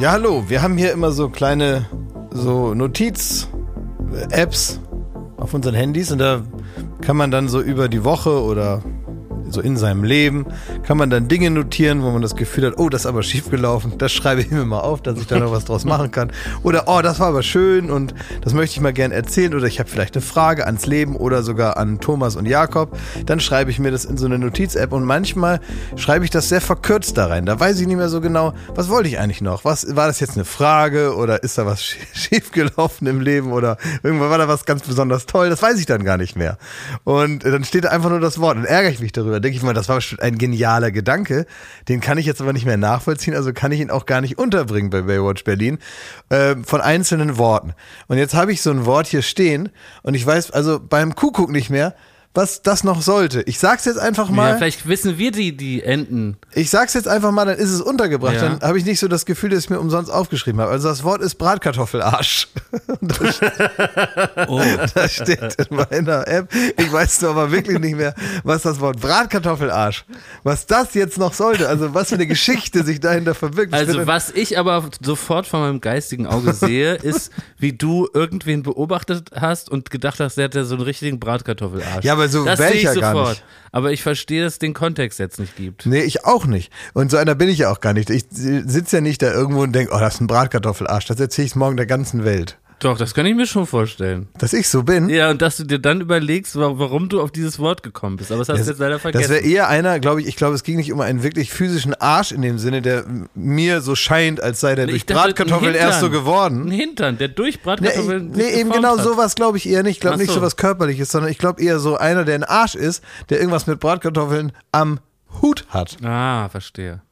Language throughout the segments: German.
Ja, hallo. Wir haben hier immer so kleine so Notiz-Apps auf unseren Handys und da kann man dann so über die Woche oder so in seinem Leben, kann man dann Dinge notieren, wo man das Gefühl hat, oh, das ist aber schiefgelaufen. Das schreibe ich mir mal auf, dass ich da noch was draus machen kann. Oder, oh, das war aber schön und das möchte ich mal gern erzählen. Oder ich habe vielleicht eine Frage ans Leben oder sogar an Thomas und Jakob. Dann schreibe ich mir das in so eine Notiz-App und manchmal schreibe ich das sehr verkürzt da rein. Da weiß ich nicht mehr so genau, was wollte ich eigentlich noch? Was, war das jetzt eine Frage oder ist da was schiefgelaufen im Leben oder irgendwann war da was ganz besonders toll? Das weiß ich dann gar nicht mehr. Und dann steht da einfach nur das Wort und ärgere ich mich darüber denke ich mal, das war ein genialer Gedanke. Den kann ich jetzt aber nicht mehr nachvollziehen, also kann ich ihn auch gar nicht unterbringen bei Baywatch Berlin äh, von einzelnen Worten. Und jetzt habe ich so ein Wort hier stehen und ich weiß also beim Kuckuck nicht mehr, was das noch sollte. Ich sag's jetzt einfach mal. Ja, vielleicht wissen wir die, die Enden. Ich sag's jetzt einfach mal, dann ist es untergebracht. Ja. Dann habe ich nicht so das Gefühl, dass ich mir umsonst aufgeschrieben habe. Also das Wort ist Bratkartoffelarsch. da, steht, oh. das steht in meiner App. Ich weiß nur aber wirklich nicht mehr, was das Wort Bratkartoffelarsch, was das jetzt noch sollte. Also was für eine Geschichte sich dahinter verbirgt. Also was ich aber sofort von meinem geistigen Auge sehe, ist, wie du irgendwen beobachtet hast und gedacht hast, der hat ja so einen richtigen Bratkartoffelarsch. Ja, aber so das wäre ich ja sofort. gar nicht. Aber ich verstehe, dass es den Kontext jetzt nicht gibt. Nee, ich auch nicht. Und so einer bin ich ja auch gar nicht. Ich sitze ja nicht da irgendwo und denke, oh, das ist ein Bratkartoffelarsch. Das erzähle ich morgen der ganzen Welt. Doch, das kann ich mir schon vorstellen. Dass ich so bin? Ja, und dass du dir dann überlegst, warum du auf dieses Wort gekommen bist. Aber das hast du jetzt leider vergessen. Das wäre eher einer, glaube ich, ich glaube, es ging nicht um einen wirklich physischen Arsch in dem Sinne, der mir so scheint, als sei der Nee, durch Bratkartoffeln erst so geworden. Ein Hintern, der durch Nee, Bratkartoffeln nee sich eben genau hat. sowas glaube ich eher nicht. Ich glaube nicht so. so was Körperliches, sondern ich glaube eher so einer, der ein Arsch ist, der irgendwas mit Bratkartoffeln am Hut hat. Ah, verstehe.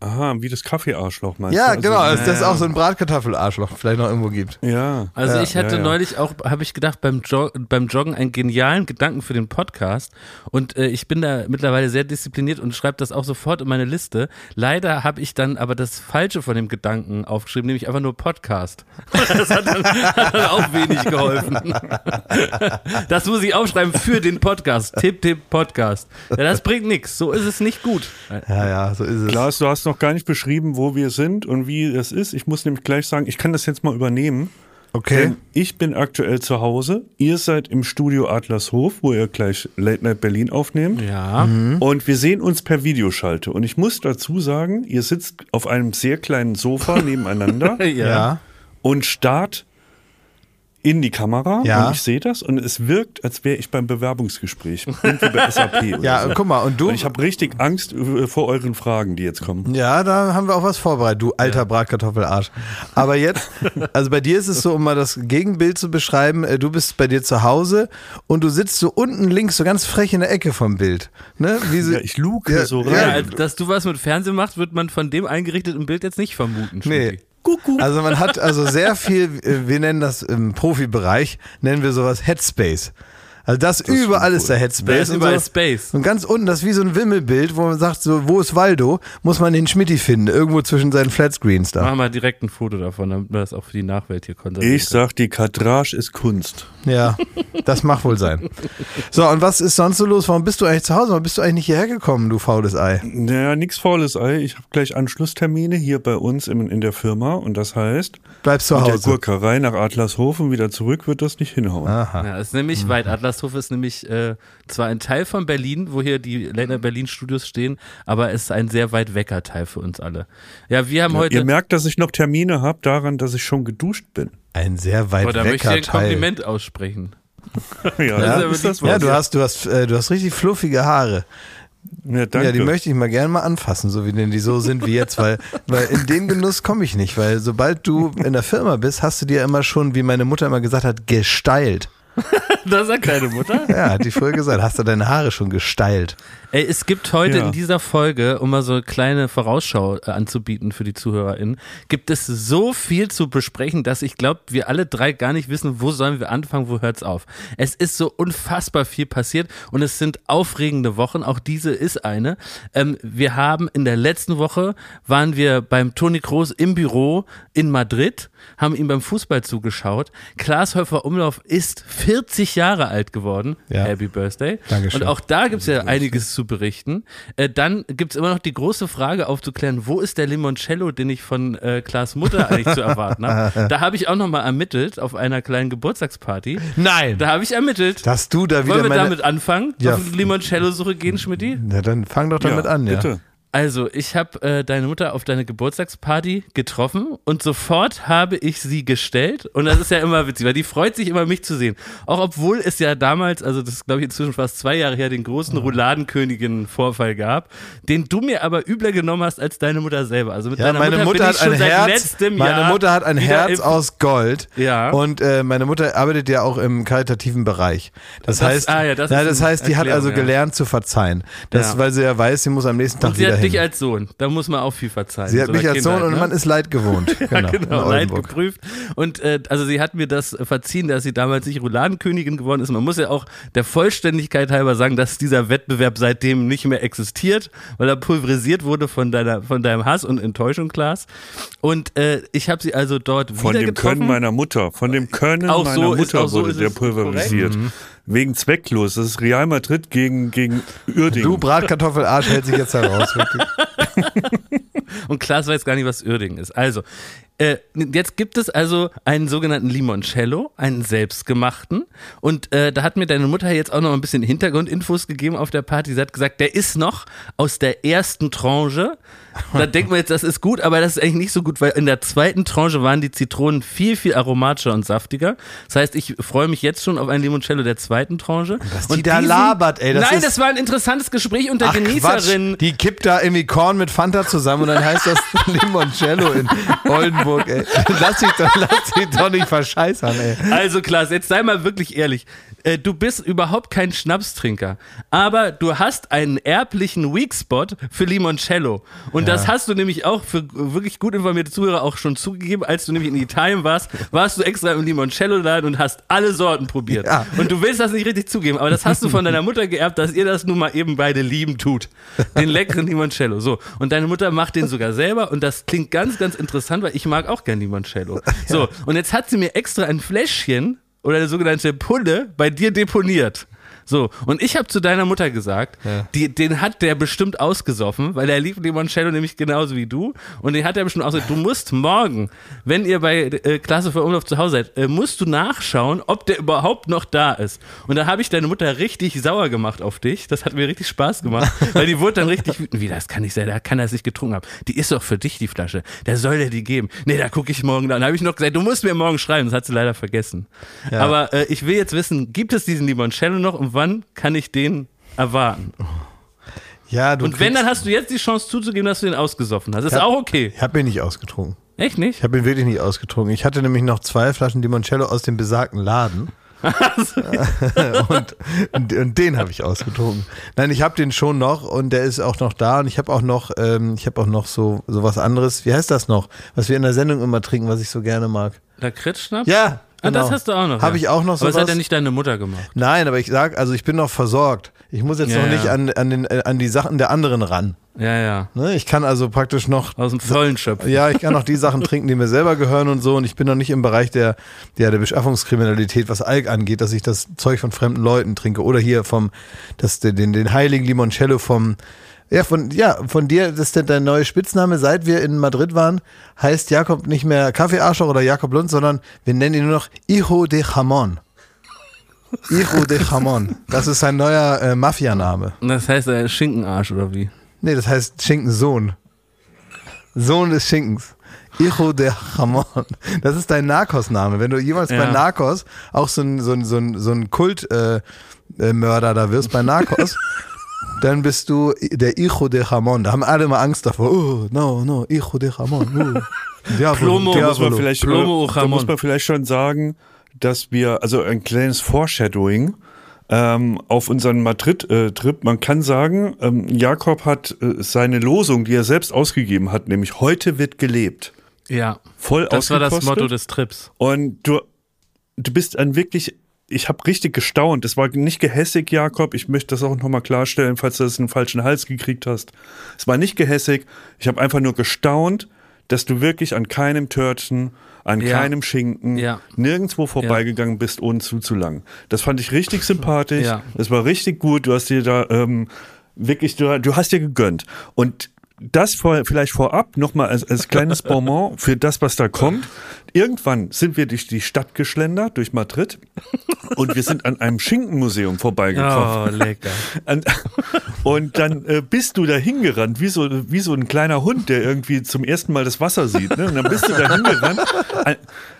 Aha, wie das Kaffeearschloch meinst Ja, du? genau, Also, dass das auch so ein Bratkartoffelarschloch vielleicht noch irgendwo gibt. ja. Also Ja, ich hatte ja, ja. neulich auch, habe ich gedacht, beim, Jo- beim Joggen einen genialen Gedanken für den Podcast und äh, ich bin da mittlerweile sehr diszipliniert und schreibe das auch sofort in meine Liste. Leider habe ich dann aber das Falsche von dem Gedanken aufgeschrieben, nämlich einfach nur Podcast. Das hat dann, hat dann auch wenig geholfen. Das muss ich aufschreiben für den Podcast. Tipp, Tipp, Podcast. Ja, das bringt nichts. So ist es nicht gut. Ja, ja, so ist es. Lars, du hast noch gar nicht beschrieben, wo wir sind und wie es ist. Ich muss nämlich gleich sagen, ich kann das jetzt mal übernehmen. Okay. Denn ich bin aktuell zu Hause. Ihr seid im Studio Adlershof, wo ihr gleich Late Night Berlin aufnehmt. Ja. Und wir sehen uns per Videoschalte. Und ich muss dazu sagen, ihr sitzt auf einem sehr kleinen Sofa nebeneinander Ja. und starrt in die Kamera. Ja. Und ich sehe das und es wirkt, als wäre ich beim Bewerbungsgespräch. Irgendwie bei SAP. Oder Ja, so. guck mal, und du. Und ich habe richtig Angst äh, vor euren Fragen, die jetzt kommen. Ja, da haben wir auch was vorbereitet, du alter Bratkartoffelarsch. Aber jetzt, also bei dir ist es so, um mal das Gegenbild zu beschreiben, äh, du bist bei dir zu Hause und du sitzt so unten links so ganz frech in der Ecke vom Bild. Ne? Wie so, Ja, ich luke Ja, so ja, Ja, rein. also, dass du was mit Fernsehen machst, wird man von dem eingerichteten Bild jetzt nicht vermuten. Nee. Schmucki. Also man hat also sehr viel, äh, wir nennen das im Profibereich, nennen wir sowas Headspace. Also das, überall ist der Headspace. Da ist und überall so. Space. Und ganz unten, das ist wie so ein Wimmelbild, wo man sagt, so, wo ist Waldo? Muss man den Schmitti finden, irgendwo zwischen seinen Flatscreens da. Machen wir direkt ein Foto davon, damit wir das auch für die Nachwelt hier konservieren Ich sag, die Kadrage ist Kunst. Ja, das mag wohl sein. So, und was ist sonst so los? Warum bist du eigentlich zu Hause? Warum bist du eigentlich nicht hierher gekommen, du faules Ei? Naja, nix faules Ei. Ich habe gleich Anschlusstermine hier bei uns in, in der Firma und das heißt, Bleibst zu mit der Hause. Gurkerei nach Adlershof und wieder zurück wird das nicht hinhauen. Aha. Ja, es ist nämlich Mhm. weit. Adlershof ist nämlich äh, zwar ein Teil von Berlin, wo hier die Länder Berlin Studios stehen, aber es ist ein sehr weit wecker Teil für uns alle. Ja, wir haben Ja, heute. Ihr merkt, dass ich noch Termine habe, daran, dass ich schon geduscht bin. Ein sehr weit Oh, da möchte ich wecker ein Teil. Kompliment aussprechen. ja, Ja, ist das ja, du hast, du hast, äh, du hast richtig fluffige Haare. Ja, danke. Ja, die möchte ich mal gerne mal anfassen, so wie denn die so sind wie jetzt, weil, weil in den Genuss komme ich nicht, weil sobald du in der Firma bist, hast du dir immer schon, wie meine Mutter immer gesagt hat, gesteilt. Das sagt deine Mutter. Ja, hat die früher gesagt, hast du deine Haare schon gesteilt. Ey, es gibt heute Ja. in dieser Folge, um mal so eine kleine Vorausschau äh, anzubieten für die ZuhörerInnen, gibt es so viel zu besprechen, dass ich glaube, wir alle drei gar nicht wissen, wo sollen wir anfangen, wo hört's auf. Es ist so unfassbar viel passiert und es sind aufregende Wochen, auch diese ist eine. Ähm, wir haben in der letzten Woche, waren wir beim Toni Kroos im Büro in Madrid, haben ihm beim Fußball zugeschaut. Klaas Häufer Umlauf ist 40 Jahre alt geworden. Ja. Happy Birthday. Dankeschön. Und auch da gibt's ja einiges zu berichten. Äh, dann gibt's immer noch die große Frage aufzuklären, wo ist der Limoncello, den ich von äh, Klaas Mutter eigentlich zu erwarten habe? Da habe ich auch nochmal ermittelt auf einer kleinen Geburtstagsparty. Nein! Da habe ich ermittelt. Dass du da wieder Wollen wir meine... damit anfangen? Ja. Auf Limoncello-Suche gehen, Schmidti? Na, dann fang doch damit an, ja. Bitte. Also, ich habe äh, deine Mutter auf deine Geburtstagsparty getroffen und sofort habe ich sie gestellt. Und das ist ja immer witzig, weil die freut sich immer, mich zu sehen. Auch obwohl es ja damals, also das ist glaube ich inzwischen fast zwei Jahre her, den großen Rouladenkönigen-Vorfall gab, den du mir aber übler genommen hast als deine Mutter selber. Also mit Ja, deiner meine Mutter, Mutter hat ein seit Herz. Meine Mutter hat ein Herz aus Gold. Ja. Und äh, meine Mutter arbeitet ja auch im karitativen Bereich. Das, Das- heißt, ah ja, das na, das heißt, die hat Erklärung, also ja. gelernt zu verzeihen. Das, Ja. weil sie ja weiß, sie muss am nächsten Tag wieder hat dich als Sohn. Da muss man auch viel verzeihen. Sie hat so mich als Sohn und ne? man ist leid gewohnt. Genau, in genau, leid Oldenburg. geprüft. Und äh, also sie hat mir das verziehen, dass sie damals nicht Rouladenkönigin geworden ist. Man muss ja auch der Vollständigkeit halber sagen, dass dieser Wettbewerb seitdem nicht mehr existiert, weil er pulverisiert wurde von deiner, von deinem Hass und Enttäuschung, Klaas. Und äh, ich habe sie also dort Von wieder dem getroffen. Können meiner Mutter. Von dem Können Auch meiner so ist- Mutter auch so wurde ist der pulverisiert. Wegen zwecklos. Das ist Real Madrid gegen, gegen Uerdingen. Du Bratkartoffelarsch hält sich jetzt heraus. wirklich. Und Klaas weiß gar nicht, was Uerdingen ist. Also, äh, jetzt gibt es also einen sogenannten Limoncello, einen selbstgemachten. Und äh, da hat mir deine Mutter jetzt auch noch ein bisschen Hintergrundinfos gegeben auf der Party. Sie hat gesagt, der ist noch aus der ersten Tranche. Da denkt man jetzt, das ist gut, aber das ist eigentlich nicht so gut, weil in der zweiten Tranche waren die Zitronen viel, viel aromatischer und saftiger. Das heißt, ich freue mich jetzt schon auf ein Limoncello der zweiten Tranche. Was die und da labert, ey, das nein, das war ein interessantes Gespräch unter Ach Genießerinnen. Quatsch, die kippt da irgendwie Korn mit Fanta zusammen und dann heißt das Limoncello in Oldenburg, ey. Lass dich doch, lass dich doch nicht verscheißern, ey. Also Klaas, jetzt sei mal wirklich ehrlich. Äh, Du bist überhaupt kein Schnapstrinker, aber du hast einen erblichen Weakspot für Limoncello. Und das hast du nämlich auch für wirklich gut informierte Zuhörer auch schon zugegeben, als du nämlich in Italien warst, warst du extra im Limoncello-Laden und hast alle Sorten probiert. Ja. Und du willst das nicht richtig zugeben, aber das hast du von deiner Mutter geerbt, dass ihr das nun mal eben beide lieben tut. Den leckeren Limoncello. So. Und deine Mutter macht den sogar selber und das klingt ganz, ganz interessant, weil ich mag auch gern Limoncello. So. Und jetzt hat sie mir extra ein Fläschchen oder eine sogenannte Pulle bei dir deponiert. So, und ich habe zu deiner Mutter gesagt, die, den hat der bestimmt ausgesoffen, weil er liebt Limoncello nämlich genauso wie du. Und den hat er bestimmt ausgesoffen. Du musst morgen, wenn ihr bei äh, Klasse für Umlauf zu Hause seid, äh, musst du nachschauen, ob der überhaupt noch da ist. Und da habe ich deine Mutter richtig sauer gemacht auf dich. Das hat mir richtig Spaß gemacht, weil die wurde dann richtig wütend. Wie, das kann nicht sein, da kann er es nicht getrunken haben. Die ist doch für dich, die Flasche. Der soll dir die geben. Nee, da gucke ich morgen. Dann habe ich noch gesagt, du musst mir morgen schreiben. Das hat sie leider vergessen. Aber äh, ich will jetzt wissen, gibt es diesen Limoncello noch und wann kann ich den erwarten? Ja, du Und wenn, dann hast du jetzt die Chance zuzugeben, dass du den ausgesoffen hast. Ist Ja. auch okay. Ich habe ihn nicht ausgetrunken. Echt nicht? Ich habe ihn wirklich nicht ausgetrunken. Ich hatte nämlich noch zwei Flaschen Limoncello aus dem besagten Laden. und, und, und den habe ich ausgetrunken. Nein, ich habe den schon noch und der ist auch noch da und ich habe auch noch, ähm, ich habe auch noch so, so was anderes. Wie heißt das noch? Was wir in der Sendung immer trinken, was ich so gerne mag. Lakritzschnaps? Ja, Ah, genau. das hast du auch noch. Habe ja. ich auch noch Aber das hat ja nicht deine Mutter gemacht. Nein, aber ich sag, also ich bin noch versorgt. Ich muss jetzt Ja, noch nicht ja. an, an, den, äh, an die Sachen der anderen ran. Ja, ja. Ne? Ich kann also praktisch noch Aus dem Vollen schöpfen. Ja, ich kann auch die Sachen trinken, die mir selber gehören und so. Und ich bin noch nicht im Bereich der, der, der Beschaffungskriminalität, was Alk angeht, dass ich das Zeug von fremden Leuten trinke. Oder hier vom, das, den, den heiligen Limoncello vom, ja, von, ja, von dir, das ist dein neuer Spitzname, seit wir in Madrid waren, heißt Jakob nicht mehr Kaffeearschloch oder Jakob Lund, sondern wir nennen ihn nur noch Hijo de Jamón. Hijo de Jamón. Das ist sein neuer äh, Mafianame. Und Das heißt äh, Schinkenarsch oder wie? Nee, das heißt Schinkensohn. Sohn des Schinkens. Hijo de Jamón. Das ist dein Narcos-Name. Wenn du jemals Ja. bei Narcos auch so ein, so ein, so ein, so ein Kultmörder äh, Mörder da wirst bei Narcos, dann bist du der Hijo de Jamón. Da haben alle immer Angst davor. Oh, no, no, Hijo de Jamón. Oh. Diavolo, Plomo, Da muss man vielleicht, Plomo da muss man vielleicht schon sagen, dass wir, also ein kleines Foreshadowing ähm, auf unseren Madrid-Trip. Man kann sagen, ähm, Jakob hat äh, seine Losung, die er selbst ausgegeben hat, nämlich heute wird gelebt, Ja. voll Das war das. Motto des Trips. Und du, du bist ein wirklich, ich habe richtig gestaunt. Es war nicht gehässig, Jakob. Ich möchte das auch nochmal klarstellen, falls du das in den falschen Hals gekriegt hast. Es war nicht gehässig. Ich habe einfach nur gestaunt, dass du wirklich an keinem Törtchen, an Ja. keinem Schinken, Ja. nirgendwo vorbeigegangen bist, ohne zuzulangen. Das fand ich richtig sympathisch. Ja. Das war richtig gut. Du hast dir da ähm, wirklich, du, du hast dir gegönnt. Und das vor, vielleicht vorab nochmal als, als kleines Bonbon für das, was da kommt. Irgendwann sind wir durch die Stadt geschlendert, durch Madrid, und wir sind an einem Schinkenmuseum vorbeigekommen. Oh, lecker. Und, dann äh, bist du da hingerannt, wie so, wie so ein kleiner Hund, der irgendwie zum ersten Mal das Wasser sieht. Ne? Und dann bist du da hingerannt,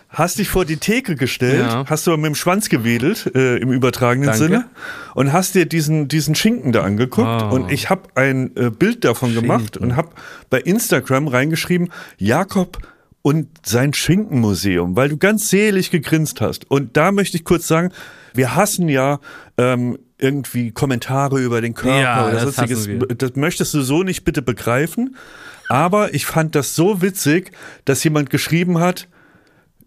hast dich vor die Theke gestellt, Ja. hast du mit dem Schwanz gewedelt, äh, im übertragenen Danke. Sinne, und hast dir diesen, diesen Schinken da angeguckt. Oh. Und ich habe ein äh, Bild davon gemacht und habe bei Instagram reingeschrieben, Jakob und sein Schinkenmuseum, weil du ganz selig gegrinst hast. Und da möchte ich kurz sagen, wir hassen ja ähm, irgendwie Kommentare über den Körper Ja, oder das sonstiges. Das möchtest du so nicht bitte begreifen. Aber ich fand das so witzig, dass jemand geschrieben hat,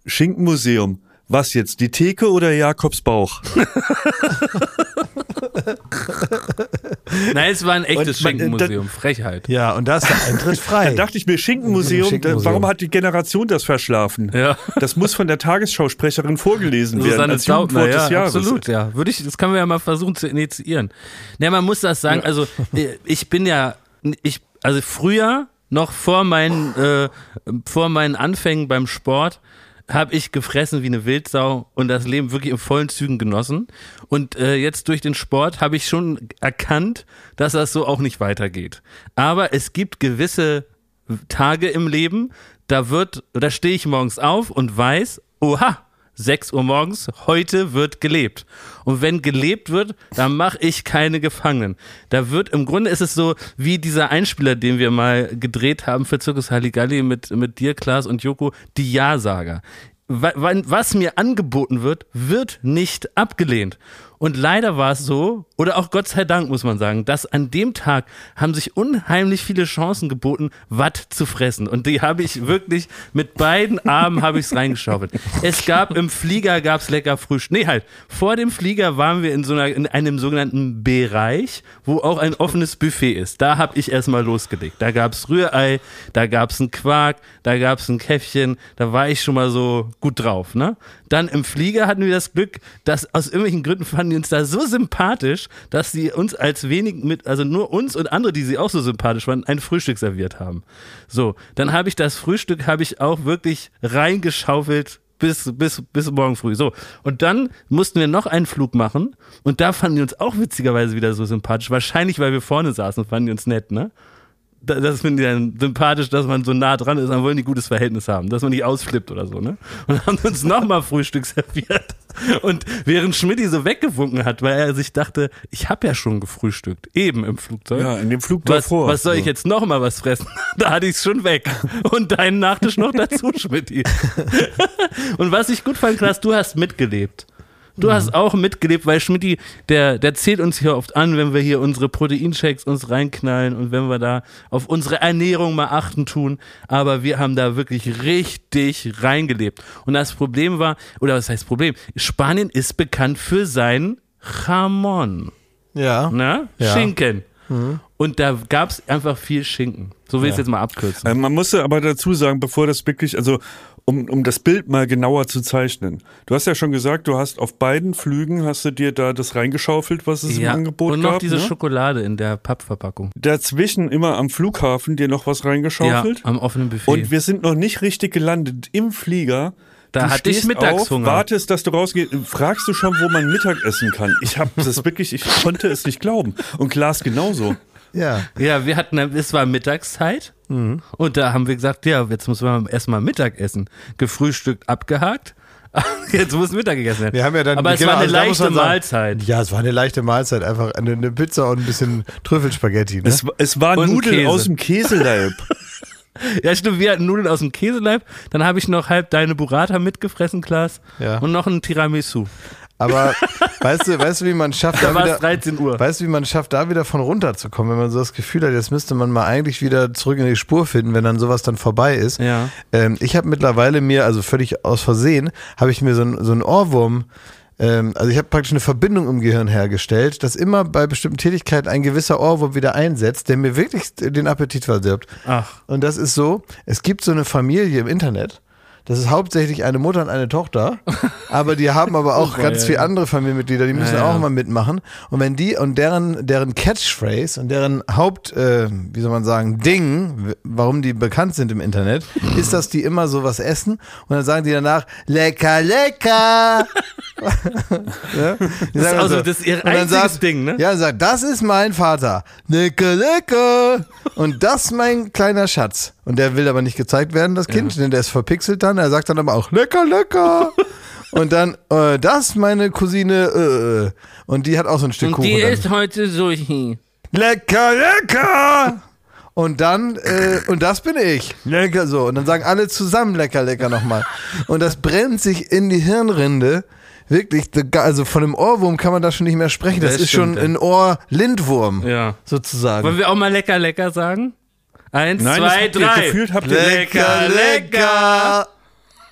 Schinkenmuseum. Was jetzt, die Theke oder Jakobs Bauch? Nein, es war ein echtes Und man- Schinkenmuseum. Frechheit. Ja, und da ist der Eintritt frei. Dann dachte ich mir, Schinkenmuseum, Schinkenmuseum. Da, warum hat die Generation das verschlafen? Ja. Das muss von der Tagesschausprecherin vorgelesen werden Susanne als Jugendwort Daubner, des ja, Jahres. absolut, ja. Würde ich, das können wir ja mal versuchen zu initiieren. Ja, man muss das sagen, also äh, ich bin ja, ich, also früher, noch vor meinen, äh, vor meinen Anfängen beim Sport, habe ich gefressen wie eine Wildsau und das Leben wirklich in vollen Zügen genossen. Und äh, jetzt durch den Sport habe ich schon erkannt, dass das so auch nicht weitergeht. Aber es gibt gewisse Tage im Leben, da wird, da stehe ich morgens auf und weiß, oha, 6 Uhr morgens, heute wird gelebt. Und wenn gelebt wird, dann mache ich keine Gefangenen. Da wird, im Grunde ist es so wie dieser Einspieler, den wir mal gedreht haben für Zirkus Halligalli mit, mit dir, Klaas und Joko, die Ja-Sager. Was mir angeboten wird, wird nicht abgelehnt. Und leider war es so, oder auch Gott sei Dank muss man sagen, dass an dem Tag haben sich unheimlich viele Chancen geboten, Watt zu fressen. Und die habe ich wirklich mit beiden Armen habe ich es reingeschaufelt. Es gab im Flieger gab's lecker Frühstück. Nee, halt, vor dem Flieger waren wir in so einer, in einem sogenannten Bereich, wo auch ein offenes Buffet ist. Da habe ich erstmal losgelegt. Da gab's Rührei, da gab's einen Quark, da gab's ein Käffchen, da war ich schon mal so gut drauf, ne? Dann im Flieger hatten wir das Glück, dass aus irgendwelchen Gründen fanden die uns da so sympathisch, dass sie uns als wenig mit, also nur uns und andere, die sie auch so sympathisch fanden, ein Frühstück serviert haben. So, dann habe ich das Frühstück, habe ich auch wirklich reingeschaufelt bis, bis, bis morgen früh. So. Und dann mussten wir noch einen Flug machen und da fanden die uns auch witzigerweise wieder so sympathisch. Wahrscheinlich, weil wir vorne saßen, fanden die uns nett, ne? Da- Das die dann sympathisch, dass man so nah dran ist, dann wollen die gutes Verhältnis haben, dass man nicht ausflippt oder so, ne? Und haben uns nochmal Frühstück serviert. Und während Schmidti so weggewunken hat, weil er sich dachte, ich habe ja schon gefrühstückt, eben im Flugzeug. Ja, in dem Flug Was, davor. was soll ich jetzt noch mal was fressen? Da hatte ich es schon weg. Und deinen Nachtisch noch dazu, Schmidti. Und was ich gut fand, Klaas, du hast mitgelebt. Du Mhm. hast auch mitgelebt, weil Schmidti, der, der zählt uns hier oft an, wenn wir hier unsere Proteinshakes uns reinknallen und wenn wir da auf unsere Ernährung mal achten tun. Aber wir haben da wirklich richtig reingelebt. Und das Problem war, oder was heißt Problem? Spanien ist bekannt für sein Jamon. Ja. Ne? Ja. Schinken. Und da gab es einfach viel Schinken. So will ich es Ja. jetzt mal abkürzen. Äh, Man musste aber dazu sagen, bevor das wirklich, also um, um das Bild mal genauer zu zeichnen. Du hast ja schon gesagt, du hast auf beiden Flügen hast du dir da das reingeschaufelt, was es im Angebot und noch gab. diese ne? Schokolade in der Pappverpackung. Dazwischen immer am Flughafen dir noch was Ja, reingeschaufelt. am offenen Buffet. Und wir sind noch nicht richtig gelandet im Flieger. Da du hatte ich Mittagshunger. Auf, wartest, dass du rausgehst, fragst du schon, wo man Mittag essen kann. Ich habe das wirklich, ich konnte es nicht glauben. Und Klaas genauso. Ja. ja, wir hatten, es war Mittagszeit Mhm. und da haben wir gesagt, ja, jetzt müssen wir erstmal Mittag essen. Gefrühstückt, abgehakt. Jetzt muss Mittag gegessen werden. Wir haben ja dann, Aber es genau, war eine also leichte sagen- Mahlzeit. Ja, es war eine leichte Mahlzeit. Einfach eine, eine Pizza und ein bisschen Trüffelspaghetti. Ne? Es, es war Und Nudeln Käse. aus dem Käseleib. Ja, stimmt, wir hatten Nudeln aus dem Käseleib. Dann habe ich noch halb deine Burrata mitgefressen, Klaas. Ja. Und noch ein Tiramisu. Aber weißt du, weißt du, wie man schafft, Da da wieder, 13 Uhr. weißt du, wie man schafft, da wieder von runterzukommen, wenn man so das Gefühl hat, jetzt müsste man mal eigentlich wieder zurück in die Spur finden, wenn dann sowas dann vorbei ist. Ja. Ähm, ich habe mittlerweile mir, also völlig aus Versehen, habe ich mir so, ein, so einen Ohrwurm ähm, also ich habe praktisch eine Verbindung im Gehirn hergestellt, dass immer bei bestimmten Tätigkeiten ein gewisser Ohrwurm wieder einsetzt, der mir wirklich den Appetit verdirbt. Ach. Und das ist so, es gibt so eine Familie im Internet, das ist hauptsächlich eine Mutter und eine Tochter, aber die haben aber auch Super, ganz ja, viele ja. andere Familienmitglieder, die müssen Ja, auch mal mitmachen. Und wenn die und deren, deren Catchphrase und deren Haupt, äh, wie soll man sagen, Ding, warum die bekannt sind im Internet, ist, dass die immer sowas essen und dann sagen die danach, lecker, lecker. ja? Die Das ist also so. das ist ihr Und sagt- Ding, ne? Ja, sagt, das ist mein Vater. Lecker, lecker. Und das ist mein kleiner Schatz. Und der will aber nicht gezeigt werden, das Kind, denn der ist verpixelt dann. Er sagt dann aber auch, lecker, lecker. Und dann, äh, das ist meine Cousine, äh. und die hat auch so ein Stück Und Kuchen. die dann. ist heute so hier. Lecker, lecker! Und dann, äh, und das bin ich. Lecker so. Und dann sagen alle zusammen lecker, lecker nochmal. Und das brennt sich in die Hirnrinde. Wirklich, also von einem Ohrwurm kann man da schon nicht mehr sprechen. Das, Das ist schon ein Ohr-Lindwurm, Ja. sozusagen. Wollen wir auch mal lecker, lecker sagen? Eins, Nein, zwei, habt ihr drei. gefühlt, habt ihr lecker, lecker.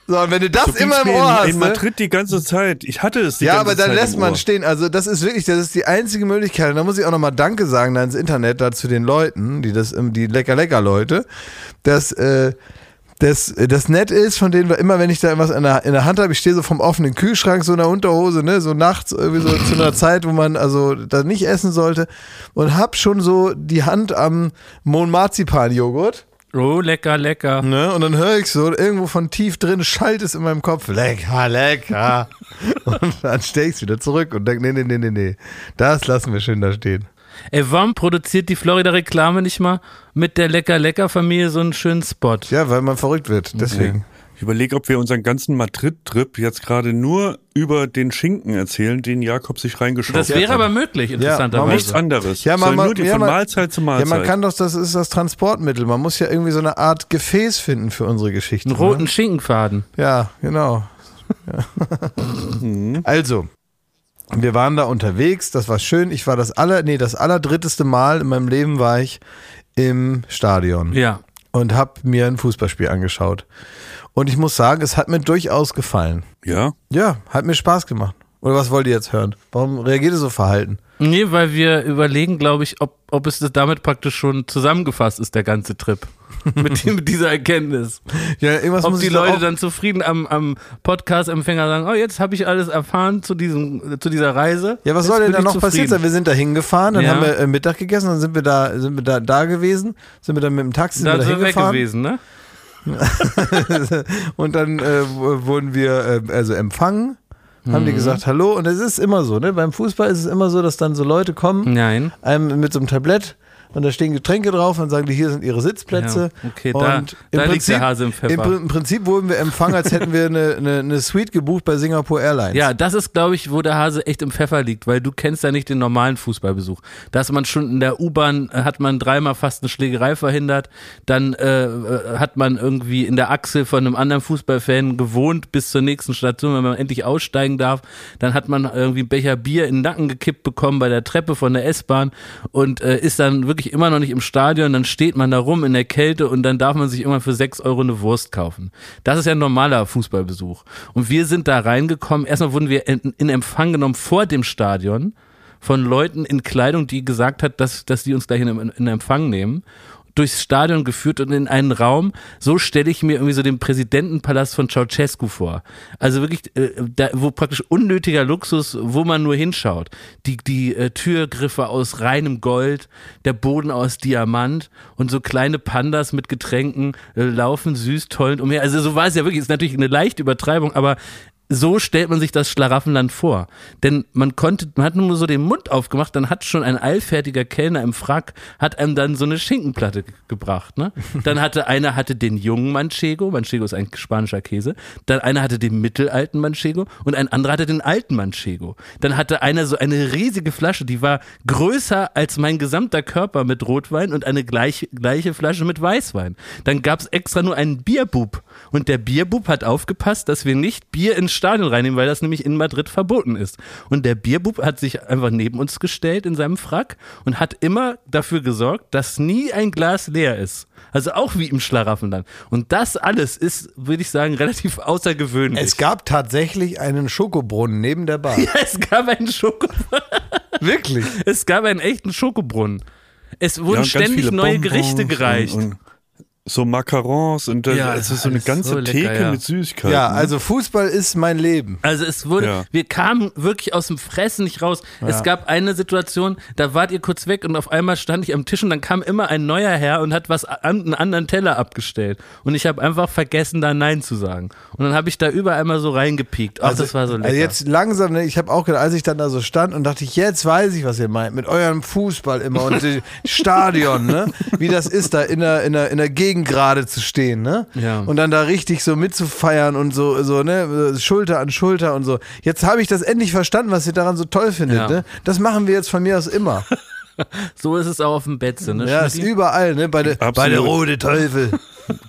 So, und wenn du das So immer im Ohr in, hast, in ne? Madrid die ganze Zeit. Ich hatte es die Ja, ganze aber dann Zeit lässt man stehen. Also das ist wirklich, das ist die einzige Möglichkeit. Und da muss ich auch nochmal Danke sagen da ins Internet, da zu den Leuten, die das, die lecker lecker Leute, dass äh, das, das nett ist, von denen wir immer, wenn ich da was in der, in der Hand habe, ich stehe so vom offenen Kühlschrank, so in der Unterhose, ne, so nachts irgendwie so zu einer Zeit, wo man also da nicht essen sollte und hab schon so die Hand am Mohn-Marzipan-Joghurt. Oh, lecker, lecker. Ne? Und dann höre ich so, irgendwo von tief drin schallt es in meinem Kopf, lecker, lecker. und dann stelle ich es wieder zurück und denke, nee, nee, nee, nee, nee. Das lassen wir schön da stehen. Ey, warum produziert die Florida-Reklame nicht mal mit der Lecker-Lecker-Familie so einen schönen Spot? Ja, weil man verrückt wird, deswegen. Ich überlege, ob wir unseren ganzen Madrid-Trip jetzt gerade nur über den Schinken erzählen, den Jakob sich reingeschaut Das hat. wäre aber möglich, interessanterweise. Nichts anderes. Ja, man- man- nur die ja, von Mahlzeit zu Ja, Mahlzeit. man kann doch, das ist das Transportmittel. Man muss ja irgendwie so eine Art Gefäß finden für unsere Geschichte. Einen roten Ne? Schinkenfaden. Ja, genau. Ja. also, wir waren da unterwegs, das war schön. Ich war das aller, nee, das allerdritteste Mal in meinem Leben war ich im Stadion. Ja. und habe mir ein Fußballspiel angeschaut. Und ich muss sagen, es hat mir durchaus gefallen. ja, Ja, hat mir Spaß gemacht. Oder was wollt ihr jetzt hören? Warum reagiert ihr so verhalten? Nee, weil wir überlegen, glaube ich, ob, ob es damit praktisch schon zusammengefasst ist, der ganze Trip. mit, mit dieser Erkenntnis. Ja, irgendwas Ob muss die Leute dann zufrieden am, am Podcast-Empfänger sagen, oh, jetzt habe ich alles erfahren zu, diesem, zu dieser Reise. Ja, was Jetzt soll denn da noch zufrieden. passiert sein? Wir sind da hingefahren, dann Ja. haben wir äh, Mittag gegessen, dann sind wir da, sind wir da, da gewesen, sind wir dann mit dem Taxi sind Da wir da sind wir weg hingefahren gewesen, ne? und dann äh, wurden wir äh, also empfangen, haben Mhm. die gesagt Hallo und es ist immer so, ne? Beim Fußball ist es immer so, dass dann so Leute kommen, Nein. einem mit so einem Tablett und da stehen Getränke drauf und sagen die, hier sind ihre Sitzplätze. Ja, okay, da- und da liegt der Hase im Pfeffer. Im, Im Prinzip wurden wir empfangen, als hätten wir eine, eine, eine Suite gebucht bei Singapore Airlines. Ja, das ist, glaube ich, wo der Hase echt im Pfeffer liegt, weil du kennst ja nicht den normalen Fußballbesuch. Da ist man schon in der U-Bahn, äh, hat man dreimal fast eine Schlägerei verhindert, dann äh, äh, hat man irgendwie in der Achse von einem anderen Fußballfan gewohnt bis zur nächsten Station, wenn man endlich aussteigen darf. Dann hat man irgendwie einen Becher Bier in den Nacken gekippt bekommen bei der Treppe von der S-Bahn und äh, ist dann wirklich immer noch nicht im Stadion. Dann steht man da rum in der Kälte und dann darf man sich irgendwann für sechs Euro eine Wurst kaufen. Das ist ja ein normaler Fußballbesuch. Und wir sind da reingekommen. Erstmal wurden wir in, in Empfang genommen vor dem Stadion von Leuten in Kleidung, die gesagt hat, dass, dass die uns gleich in, in Empfang nehmen durchs Stadion geführt und in einen Raum, so stelle ich mir irgendwie so den Präsidentenpalast von Ceausescu vor. Also wirklich, äh, da, wo praktisch unnötiger Luxus, wo man nur hinschaut. Die, die äh, Türgriffe aus reinem Gold, der Boden aus Diamant und so kleine Pandas mit Getränken äh, laufen süß tollend umher. Also so war es ja wirklich, ist natürlich eine leichte Übertreibung, aber so stellt man sich das Schlaraffenland vor. Denn man konnte, man hat nur so den Mund aufgemacht, dann hat schon ein eilfertiger Kellner im Frack, hat einem dann so eine Schinkenplatte ge- gebracht, ne? Dann hatte einer hatte den jungen Manchego, Manchego ist ein spanischer Käse, dann einer hatte den mittelalten Manchego und ein anderer hatte den alten Manchego. Dann hatte einer so eine riesige Flasche, die war größer als mein gesamter Körper mit Rotwein und eine gleiche, gleiche Flasche mit Weißwein. Dann gab's extra nur einen Bierbub Und der Bierbub hat aufgepasst, dass wir nicht Bier ins Stadion reinnehmen, weil das nämlich in Madrid verboten ist. Und der Bierbub hat sich einfach neben uns gestellt in seinem Frack und hat immer dafür gesorgt, dass nie ein Glas leer ist. Also auch wie im Schlaraffenland. Und das alles ist, würde ich sagen, relativ außergewöhnlich. Es gab tatsächlich einen Schokobrunnen neben der Bar. ja, es gab einen Schokobrunnen. Wirklich? Es gab einen echten Schokobrunnen. Es Ja, wurden ganz ständig neue Bonbons Gerichte gereicht. Und, und so Macarons und da, Ja, es ist so eine ganze so lecker, Theke ja. mit Süßigkeiten. Ja, also Fußball ist mein Leben. Also es wurde, Ja. wir kamen wirklich aus dem Fressen nicht raus. Es gab eine Situation, da wart ihr kurz weg und auf einmal stand ich am Tisch und dann kam immer ein neuer Herr und hat was an, einen anderen Teller abgestellt. Und ich habe einfach vergessen, da Nein zu sagen. Und dann habe ich da überall mal so reingepiekt. Ach, das war so lecker. Also jetzt langsam, ne, ich habe auch gedacht, als ich dann da so stand und dachte ich, jetzt weiß ich, was ihr meint, mit eurem Fußball immer und dem Stadion, ne? Wie das ist, da in der, in der, in der Gegend gerade zu stehen, ne? Ja. Und dann da richtig so mitzufeiern und so, so, ne, Schulter an Schulter und so. Jetzt habe ich das endlich verstanden, was ihr daran so toll findet, Ja. ne? Das machen wir jetzt von mir aus immer. so ist es auch auf dem Betze, ne? Ja, ist Schmidti? überall, ne? Bei der, bei der Rote Teufel.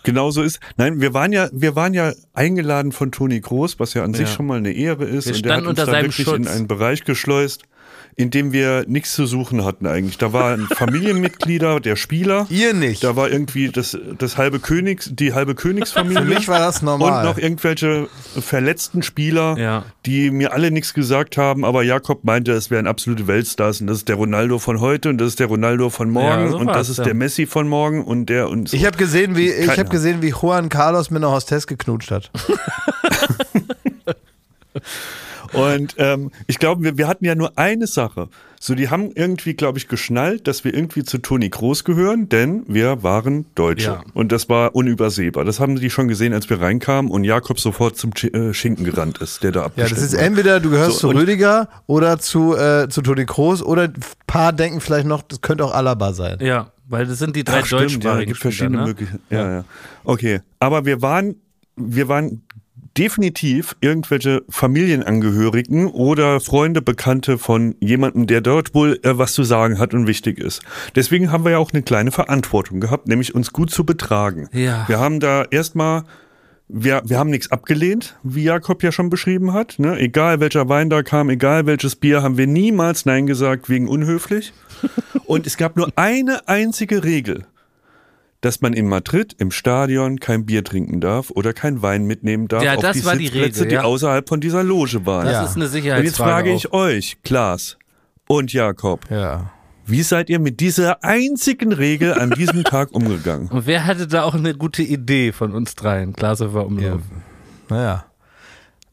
Genau so ist. Nein, wir waren ja, wir waren ja eingeladen von Toni Groß, was ja an sich Ja. schon mal eine Ehre ist. Wir und der hat uns unter da seinem wirklich Schutz. in einen Bereich geschleust, in dem wir nichts zu suchen hatten eigentlich. Da waren Familienmitglieder, der Spieler. Ihr nicht. Da war irgendwie das, das halbe Königs, die halbe Königsfamilie. Für mich war das normal. Und noch irgendwelche verletzten Spieler, Ja. die mir alle nichts gesagt haben, aber Jakob meinte, es wären absolute Weltstars und das ist der Ronaldo von heute und das ist der Ronaldo von morgen Ja, so und das ist ja. der Messi von morgen und der und so. Ich habe gesehen, wie ich habe gesehen, wie Juan Carlos mit einer Hostess geknutscht hat. Und ähm, ich glaube, wir, wir hatten ja nur eine Sache. So, die haben irgendwie, glaube ich, geschnallt, dass wir irgendwie zu Toni Groß gehören, denn wir waren Deutsche. Ja. Und das war unübersehbar. Das haben die schon gesehen, als wir reinkamen und Jakob sofort zum äh, Schinken gerannt ist, der da Ja, abgestellt das ist wurde. entweder du gehörst So, zu Rüdiger oder zu, äh, zu Toni Kroos oder ein paar denken vielleicht noch, das könnte auch Alaba sein. Ja, weil das sind die drei Ach, stimmt, ja, deutschsprachigen gibt Spieler, verschiedene ne? Möglichkeiten. Ja, ja. Okay, aber wir waren, wir waren definitiv irgendwelche Familienangehörigen oder Freunde, Bekannte von jemandem, der dort wohl äh, was zu sagen hat und wichtig ist. Deswegen haben wir ja auch eine kleine Verantwortung gehabt, nämlich uns gut zu betragen. Ja. Wir haben da erstmal wir, wir haben nichts abgelehnt, wie Jakob ja schon beschrieben hat. Ne? Egal welcher Wein da kam, egal welches Bier, haben wir niemals Nein gesagt wegen unhöflich. Und es gab nur eine einzige Regel, dass man in Madrid im Stadion kein Bier trinken darf oder kein Wein mitnehmen darf Ja, auf das die war die Sitzplätze, Regel, ja. die außerhalb von dieser Loge waren. Das Ja. ist eine Und Sicherheitsfrage. jetzt frage auch. ich euch, Klaas und Jakob, Ja. wie seid ihr mit dieser einzigen Regel an diesem Tag umgegangen? Und wer hatte da auch eine gute Idee von uns dreien? Glashöfer Umlauf. Naja.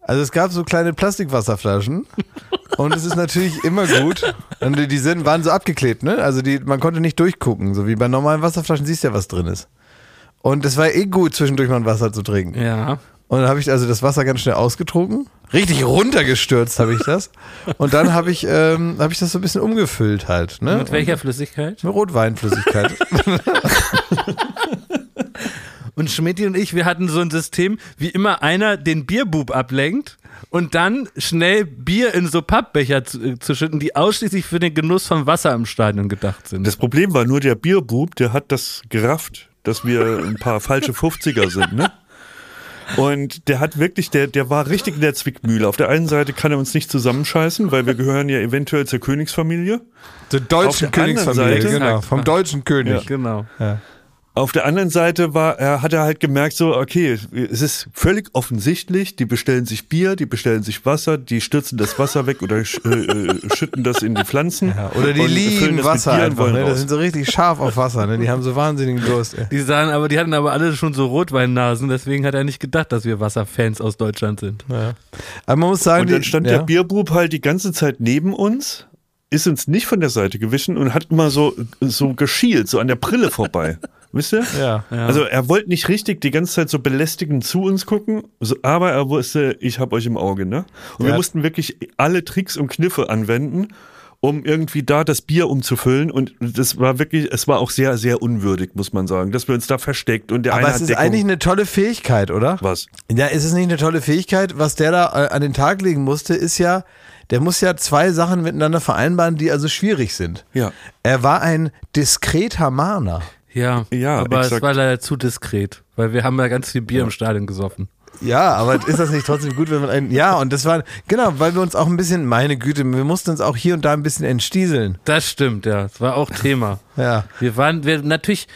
Also es gab so kleine Plastikwasserflaschen und es ist natürlich immer gut. Und die, sind, waren so abgeklebt, ne? Also die, man konnte nicht durchgucken, so wie bei normalen Wasserflaschen siehst du ja, was drin ist. Und es war eh gut, zwischendurch mal ein Wasser zu trinken. Ja. Und dann habe ich also das Wasser ganz schnell ausgetrunken. Richtig runtergestürzt habe ich das. Und dann habe ich, ähm, hab ich das so ein bisschen umgefüllt halt. Ne? Mit welcher Flüssigkeit? Mit Rotweinflüssigkeit. Und Schmidti und ich, wir hatten so ein System, wie immer einer den Bierbub ablenkt und dann schnell Bier in so Pappbecher zu, äh, zu schütten, die ausschließlich für den Genuss von Wasser im Stadion gedacht sind. Das Problem war nur der Bierbub, der hat das gerafft, dass wir ein paar falsche 50er sind, ne? Und der hat wirklich, der, der war richtig in der Zwickmühle. Auf der einen Seite kann er uns nicht zusammenscheißen, weil wir gehören ja eventuell zur Königsfamilie. Zur deutschen Königsfamilie, Seite- genau. Vom deutschen König. genau. Auf der anderen Seite war, er hat er halt gemerkt, so, okay, es ist völlig offensichtlich, die bestellen sich Bier, die bestellen sich Wasser, die stürzen das Wasser weg oder sch, äh, äh, schütten das in die Pflanzen. Ja, oder die lieben Wasser einfach. Ne? Das sind so richtig scharf auf Wasser. Ne? Die haben so wahnsinnigen Durst. Ey. Die sahen aber, die hatten aber alle schon so Rotweinnasen, deswegen hat er nicht gedacht, dass wir Wasserfans aus Deutschland sind. Ja. Aber man muss sagen, Und dann die- stand ja. der Bierbub halt die ganze Zeit neben uns, ist uns nicht von der Seite gewichen und hat immer so, so geschielt, so an der Brille vorbei. Wisst ihr? Ja. Also er wollte nicht richtig die ganze Zeit so belästigend zu uns gucken, so, aber er wusste, ich hab euch im Auge, ne? Und wir Ja. mussten wirklich alle Tricks und Kniffe anwenden, um irgendwie da das Bier umzufüllen. Und das war wirklich, es war auch sehr, sehr unwürdig, muss man sagen, dass wir uns da versteckt und der Aber eine es ist Deckung. eigentlich eine tolle Fähigkeit, oder? was? Ja, ist es nicht eine tolle Fähigkeit? Was der da äh, an den Tag legen musste, ist ja, der muss ja zwei Sachen miteinander vereinbaren, die also schwierig sind. Ja. Er war ein diskreter Mahner. Ja, Ja, aber es exakt. war leider zu diskret, weil wir haben ja ganz viel Bier im Stadion gesoffen. Ja, aber ist das nicht trotzdem gut, wenn man einen. Ja, und das war, genau, weil wir uns auch ein bisschen, meine Güte, wir mussten uns auch hier und da ein bisschen entstieseln. Das stimmt, ja. Das war auch Thema. Ja. Wir waren, wir natürlich,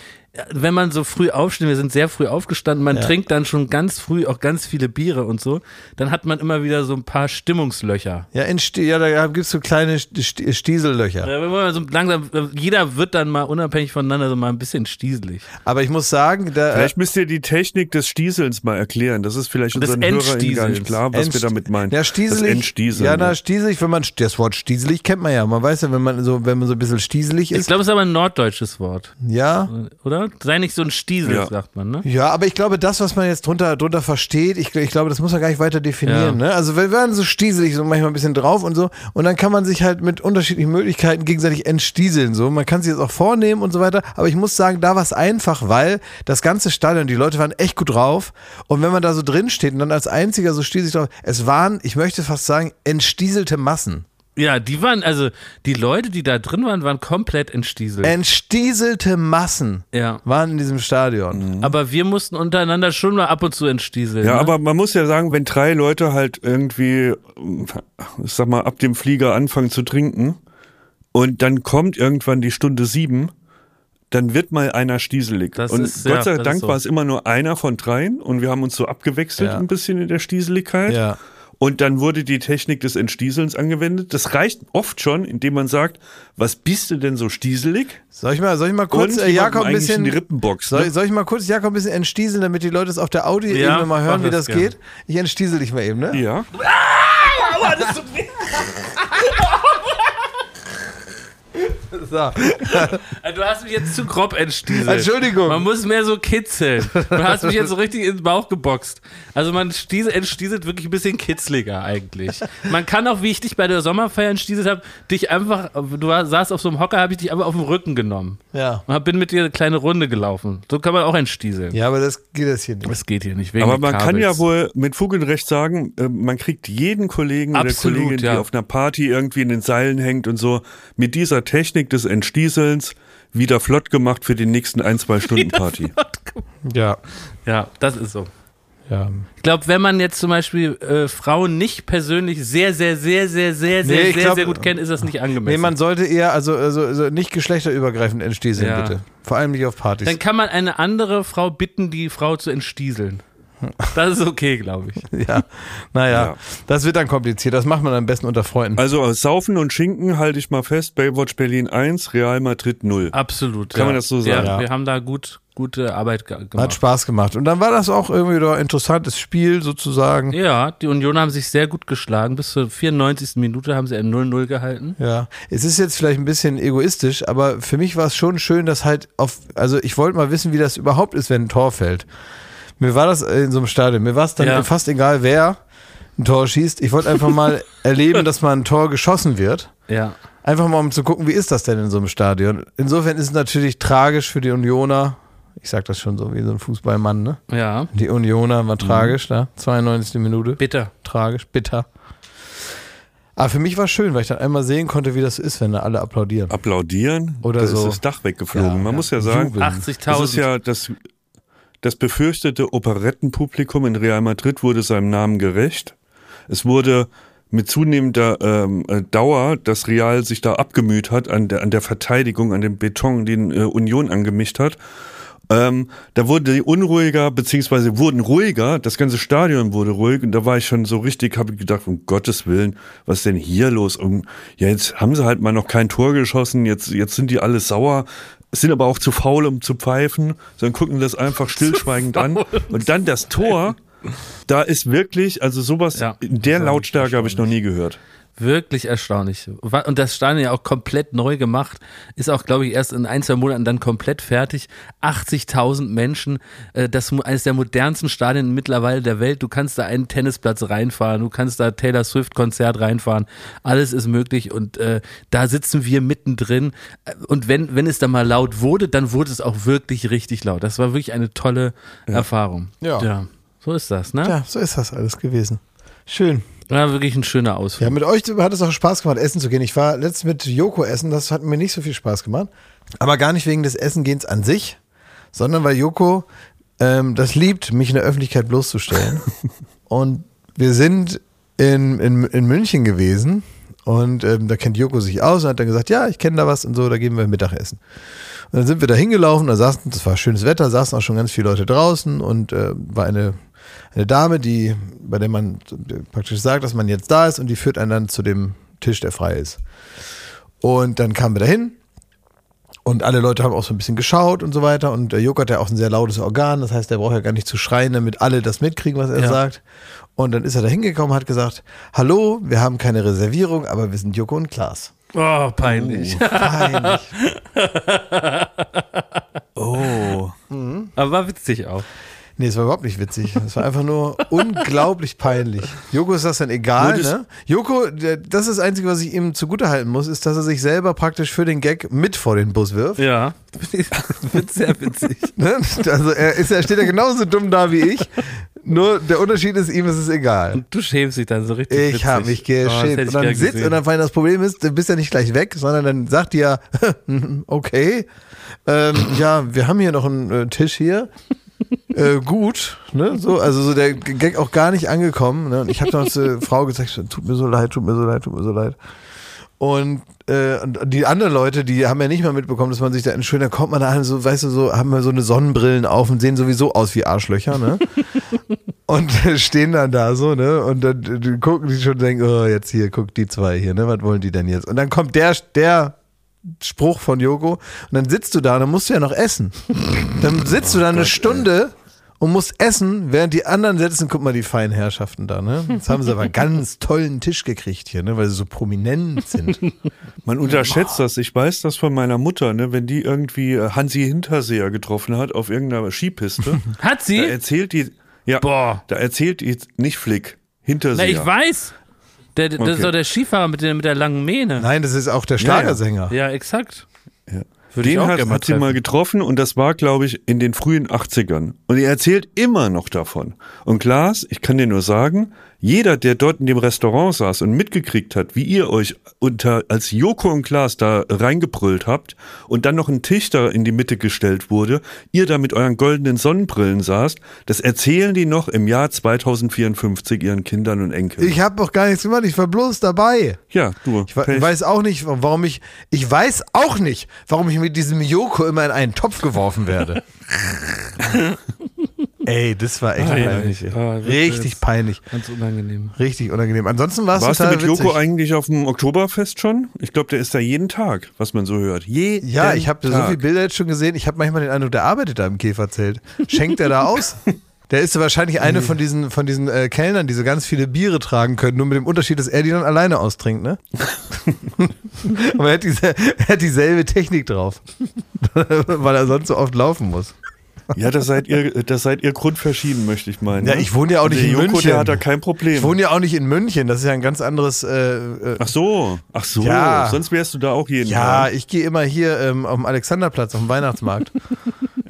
wenn man so früh aufsteht, wir sind sehr früh aufgestanden, man Ja. trinkt dann schon ganz früh auch ganz viele Biere und so, dann hat man immer wieder so ein paar Stimmungslöcher. Ja, in Sti ja da gibt's so kleine Sti- Stiesellöcher. Ja, so langsam, jeder wird dann mal unabhängig voneinander so mal ein bisschen stieselig. Aber ich muss sagen, da. Vielleicht müsst ihr die Technik des Stieselns mal erklären. Das ist vielleicht unseren HörerInnen gar nicht klar, was wir Entst- damit meinen. Ja, stieselig. Entstieseln. Ja, na, stieselig, wenn man, das Wort stieselig kennt man ja. Man weiß ja, wenn man so, wenn man so ein bisschen stieselig Ich ist. glaube, es ist aber ein norddeutsches Wort, Ja. oder? Sei nicht so ein Stiesel, Ja. sagt man, ne? Ja, aber ich glaube, das, was man jetzt drunter, drunter versteht, ich, ich glaube, das muss man gar nicht weiter definieren. Ja. Ne? Also wir werden so stieselig, so manchmal ein bisschen drauf und so. Und dann kann man sich halt mit unterschiedlichen Möglichkeiten gegenseitig entstieseln. So. Man kann sich jetzt auch vornehmen und so weiter. Aber ich muss sagen, da war es einfach, weil das ganze Stadion, die Leute waren echt gut drauf. Und wenn man da so drin steht und dann als einziger so stieselig drauf, es waren, ich möchte fast sagen, entstieselte Massen. Ja, die waren, also die Leute, die da drin waren, waren komplett entstieselt. Entstieselte Massen ja. waren in diesem Stadion. Aber wir mussten untereinander schon mal ab und zu entstieseln. Ja, ne? aber man muss ja sagen, wenn drei Leute halt irgendwie, ich sag mal, ab dem Flieger anfangen zu trinken und dann kommt irgendwann die Stunde sieben, dann wird mal einer stieselig. Das und ist- ja, Gott sei das ist Dank so. war es immer nur einer von dreien und wir haben uns so abgewechselt Ja. ein bisschen in der Stieseligkeit. Ja. Und dann wurde die Technik des Entstieselns angewendet. Das reicht oft schon, indem man sagt, was bist du denn so stieselig? Soll ich mal, soll ich mal kurz äh, Jakob ein bisschen die Rippenbox. Soll, Ne? soll ich mal kurz Jakob ein bisschen entstieseln, damit die Leute es auf der Audioebene Ja, mal hören, wie das das gerne. geht? Ich entstiesel dich mal eben, ne? Ja. So. Also, Du hast mich jetzt zu grob entstieselt. Entschuldigung. Man muss mehr so kitzeln. Du hast mich jetzt so richtig ins Bauch geboxt. Also man stiesel, entstieselt wirklich ein bisschen kitzliger eigentlich. Man kann auch, wie ich dich bei der Sommerfeier entstieselt habe, dich einfach, du saßt auf so einem Hocker, habe ich dich einfach auf den Rücken genommen. Ja. Und bin mit dir eine kleine Runde gelaufen. So kann man auch entstieseln. Ja, aber das geht das hier nicht. Das geht hier nicht. Wegen Aber man kann Kabels. ja wohl mit Fug und Recht sagen, äh, man kriegt jeden Kollegen Absolut, oder Kollegin, ja. die auf einer Party irgendwie in den Seilen hängt und so, mit dieser Technik des Entstieselns wieder flott gemacht für die nächsten ein, zwei Stunden Party. Ja. Ja, das ist so. ja. Ich glaube, wenn man jetzt zum Beispiel äh, Frauen nicht persönlich sehr, sehr, sehr, sehr, sehr, sehr, Nee, ich sehr, glaub- sehr gut kennt, ist das nicht angemessen. Nee, man sollte eher, also, also, also nicht geschlechterübergreifend entstieseln, Ja. bitte. Vor allem nicht auf Partys. Dann kann man eine andere Frau bitten, die Frau zu entstieseln. Das ist okay, glaube ich. ja. Naja, Ja. das wird dann kompliziert. Das macht man am besten unter Freunden. Also aus Saufen und Schinken halte ich mal fest, Baywatch Berlin 1, Real Madrid 0. Absolut. Kann ja. man das so sagen? Ja, Ja. wir haben da gut, gute Arbeit ge- Hat gemacht. Spaß gemacht. Und dann war das auch irgendwie doch ein interessantes Spiel sozusagen. Ja, die Union haben sich sehr gut geschlagen. Bis zur 94. Minute haben sie ein 0-0 gehalten. Ja, es ist jetzt vielleicht ein bisschen egoistisch, aber für mich war es schon schön, dass halt auf, also ich wollte mal wissen, wie das überhaupt ist, wenn ein Tor fällt. Mir war das in so einem Stadion, mir war es dann Ja. fast egal, wer ein Tor schießt. Ich wollte einfach mal erleben, dass mal ein Tor geschossen wird. Ja. Einfach mal, um zu gucken, wie ist das denn in so einem Stadion. Insofern ist es natürlich tragisch für die Unioner. Ich sag das schon so wie so ein Fußballmann, ne? Ja. Die Unioner war tragisch, da. 92. Minute. Bitter. Tragisch, bitter. Aber für mich war es schön, weil ich dann einmal sehen konnte, wie das ist, wenn da alle applaudieren. Applaudieren, Oder da so. ist das Dach weggeflogen. Ja, Man ja. muss ja sagen, Jubeln. das ist 80.000. ja das, das befürchtete Operettenpublikum in Real Madrid wurde seinem Namen gerecht. Es wurde mit zunehmender ähm, äh, Dauer, dass Real sich da abgemüht hat an der, an der Verteidigung, an dem Beton, den äh, Union angemischt hat. Ähm, da wurde die unruhiger, beziehungsweise wurden ruhiger, das ganze Stadion wurde ruhig und da war ich schon so richtig, habe ich gedacht, um Gottes Willen, was ist denn hier los? Und ja, jetzt haben sie halt mal noch kein Tor geschossen, jetzt, jetzt sind die alle sauer, sind aber auch zu faul, um zu pfeifen, sondern gucken das einfach stillschweigend an. Und dann das Tor, da ist wirklich, also sowas Ja. in der Lautstärke habe ich noch nie gehört. Wirklich erstaunlich. Und das Stadion ja auch komplett neu gemacht. Ist auch, glaube ich, erst in ein, zwei Monaten dann komplett fertig. 80.000 Menschen. äh, Das mu- eines der modernsten Stadien mittlerweile der Welt. Du kannst da einen Tennisplatz reinfahren. Du kannst da Taylor Swift Konzert reinfahren. Alles ist möglich. Und äh, da sitzen wir mittendrin. Äh, Und wenn, wenn es dann mal laut wurde, dann wurde es auch wirklich richtig laut. Das war wirklich eine tolle Erfahrung. Ja. ja. So ist das, ne? Ja, so ist das alles gewesen. Schön. War wirklich ein schöner Ausflug. Ja, mit euch hat es auch Spaß gemacht, essen zu gehen. Ich war letztens mit Joko essen, das hat mir nicht so viel Spaß gemacht. Aber gar nicht wegen des Essengehens an sich, sondern weil Joko ähm, das liebt, mich in der Öffentlichkeit bloßzustellen. und wir sind in, in, in München gewesen und ähm, da kennt Joko sich aus und hat dann gesagt, ja, ich kenne da was und so, da gehen wir Mittagessen. Und dann sind wir da hingelaufen, da saßen, das war schönes Wetter, saßen auch schon ganz viele Leute draußen und äh, war eine, eine Dame, die, bei der man praktisch sagt, dass man jetzt da ist und die führt einen dann zu dem Tisch, der frei ist. Und dann kamen wir dahin und alle Leute haben auch so ein bisschen geschaut und so weiter. Und der Joko hat ja auch ein sehr lautes Organ, das heißt, der braucht ja gar nicht zu schreien, damit alle das mitkriegen, was er Ja. sagt. Und dann ist er da hingekommen, hat gesagt, hallo, wir haben keine Reservierung, aber wir sind Joko und Klaas. Oh, peinlich. Peinlich. Oh. Aber war witzig auch. Nee, es war überhaupt nicht witzig. Es war einfach nur unglaublich peinlich. Joko ist das dann egal, Würdest- ne? Joko, das ist das Einzige, was ich ihm zugutehalten muss, ist, dass er sich selber praktisch für den Gag mit vor den Bus wirft. Ja. Wird sehr witzig. Ne? Also er, ist, er steht ja genauso dumm da wie ich. Nur der Unterschied ist, ihm ist es egal. Und du schämst dich dann so richtig. Ich habe mich Oh, das geschämt. ich und dann sitzt gesehen. und dann, das Problem ist, du bist ja nicht gleich weg, sondern dann sagt ja, okay, ähm, ja, wir haben hier noch einen äh, Tisch hier. Äh, gut, ne? So, also so der Gag auch gar nicht angekommen. Ne? Und ich habe dann zur Frau gesagt, tut mir so leid, tut mir so leid, tut mir so leid. Und, äh, und die anderen Leute, die haben ja nicht mal mitbekommen, dass man sich da entschuldigt. Da kommt man da an, so, weißt du, so, haben wir so eine Sonnenbrillen auf und sehen sowieso aus wie Arschlöcher, ne? und äh, stehen dann da so, ne? Und dann äh, gucken die schon und denken, oh, jetzt hier, guck die zwei hier, ne? Was wollen die denn jetzt? Und dann kommt der, der Spruch von Joko und dann sitzt du da und dann musst du ja noch essen. Dann sitzt du da eine Stunde und musst essen, während die anderen sitzen. Guck mal, die feinen Herrschaften da, ne? Jetzt haben sie aber einen ganz tollen Tisch gekriegt hier, ne? Weil sie so prominent sind. Man unterschätzt das. Ich weiß das von meiner Mutter, ne? wenn die irgendwie äh, Hansi Hinterseher getroffen hat auf irgendeiner Skipiste. Hat da sie? erzählt die, ja, Boah. da erzählt die nicht Flick, Na, Hinterseher. ich weiß. Der, der, Das ist doch der Skifahrer mit der, mit der langen Mähne. Nein, das ist auch der Schlagersänger. Ja, exakt. Ja. Würde ich Den auch hat, hat sie mal getroffen und das war, glaube ich, in den frühen 80ern. Und er erzählt immer noch davon. Und Klaas, ich kann dir nur sagen, jeder, der dort in dem Restaurant saß und mitgekriegt hat, wie ihr euch unter als Joko und Klaas da reingebrüllt habt und dann noch ein Tisch da in die Mitte gestellt wurde, ihr da mit euren goldenen Sonnenbrillen saßt, das erzählen die noch im Jahr 2054 ihren Kindern und Enkeln. Ich habe doch gar nichts gemacht, ich war bloß dabei. ja, du. Ich Pech. weiß auch nicht, warum ich. Ich weiß auch nicht, warum ich mit diesem Joko immer in einen Topf geworfen werde. Ey, das war echt Peinlich. peinlich. ey. Ah. Richtig peinlich. Ganz unangenehm. Richtig unangenehm. Ansonsten war es Warst du mit witzig. Joko eigentlich auf dem Oktoberfest schon? Ich glaube, der ist da jeden Tag, was man so hört. Jeden ja, ich habe so viele Bilder jetzt schon gesehen. Ich habe manchmal den Eindruck, der arbeitet da im Käferzelt. Schenkt er da aus? Der ist wahrscheinlich eine von diesen, von diesen äh, Kellnern, die so ganz viele Biere tragen können, nur mit dem Unterschied, dass er die dann alleine austrinkt, ne? Aber er hat, diese, er hat dieselbe Technik drauf. Weil er sonst so oft laufen muss. Ja, das seid ihr, das seid ihr grundverschieden, möchte ich meinen. Ja, ne? ich wohne ja auch nicht der in Joko, München. Der hat da kein Problem. Ich wohne ja auch nicht in München, das ist ja ein ganz anderes. Äh, äh, ach so, ach so. Ja. Sonst wärst du da auch jeden ja, Tag. ich gehe immer hier ähm, auf dem Alexanderplatz, auf dem Weihnachtsmarkt.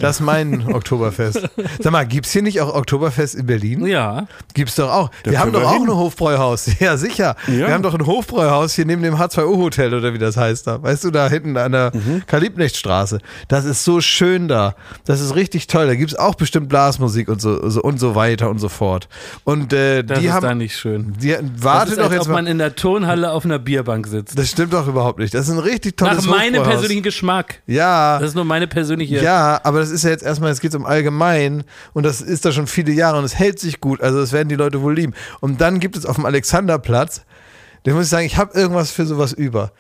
Das ist mein Oktoberfest. Sag mal, gibt's hier nicht auch Oktoberfest in Berlin? Ja. Gibt's doch auch. Da wir haben doch wir auch ein Hofbräuhaus. Ja, sicher. Ja. Wir haben doch ein Hofbräuhaus hier neben dem H2O-Hotel oder wie das heißt da. Weißt du, da hinten an der Mhm. Karl-Liebknecht-Straße. Das ist so schön da. Das ist richtig toll. Da gibt's auch bestimmt Blasmusik und so, so und so weiter und so fort. Und äh, Das die ist haben. da nicht schön. Die, Das warte ist, doch als jetzt ob mal. man in der Turnhalle auf einer Bierbank sitzt. Das stimmt doch überhaupt nicht. Das ist ein richtig tolles Nach meinem persönlichen Geschmack. Ja. Das ist nur meine persönliche. Ja, aber das ist ja jetzt erstmal, es geht um allgemein und das ist da schon viele Jahre und es hält sich gut, also das werden die Leute wohl lieben. Und dann gibt es auf dem Alexanderplatz, da muss ich sagen, ich habe irgendwas für sowas über.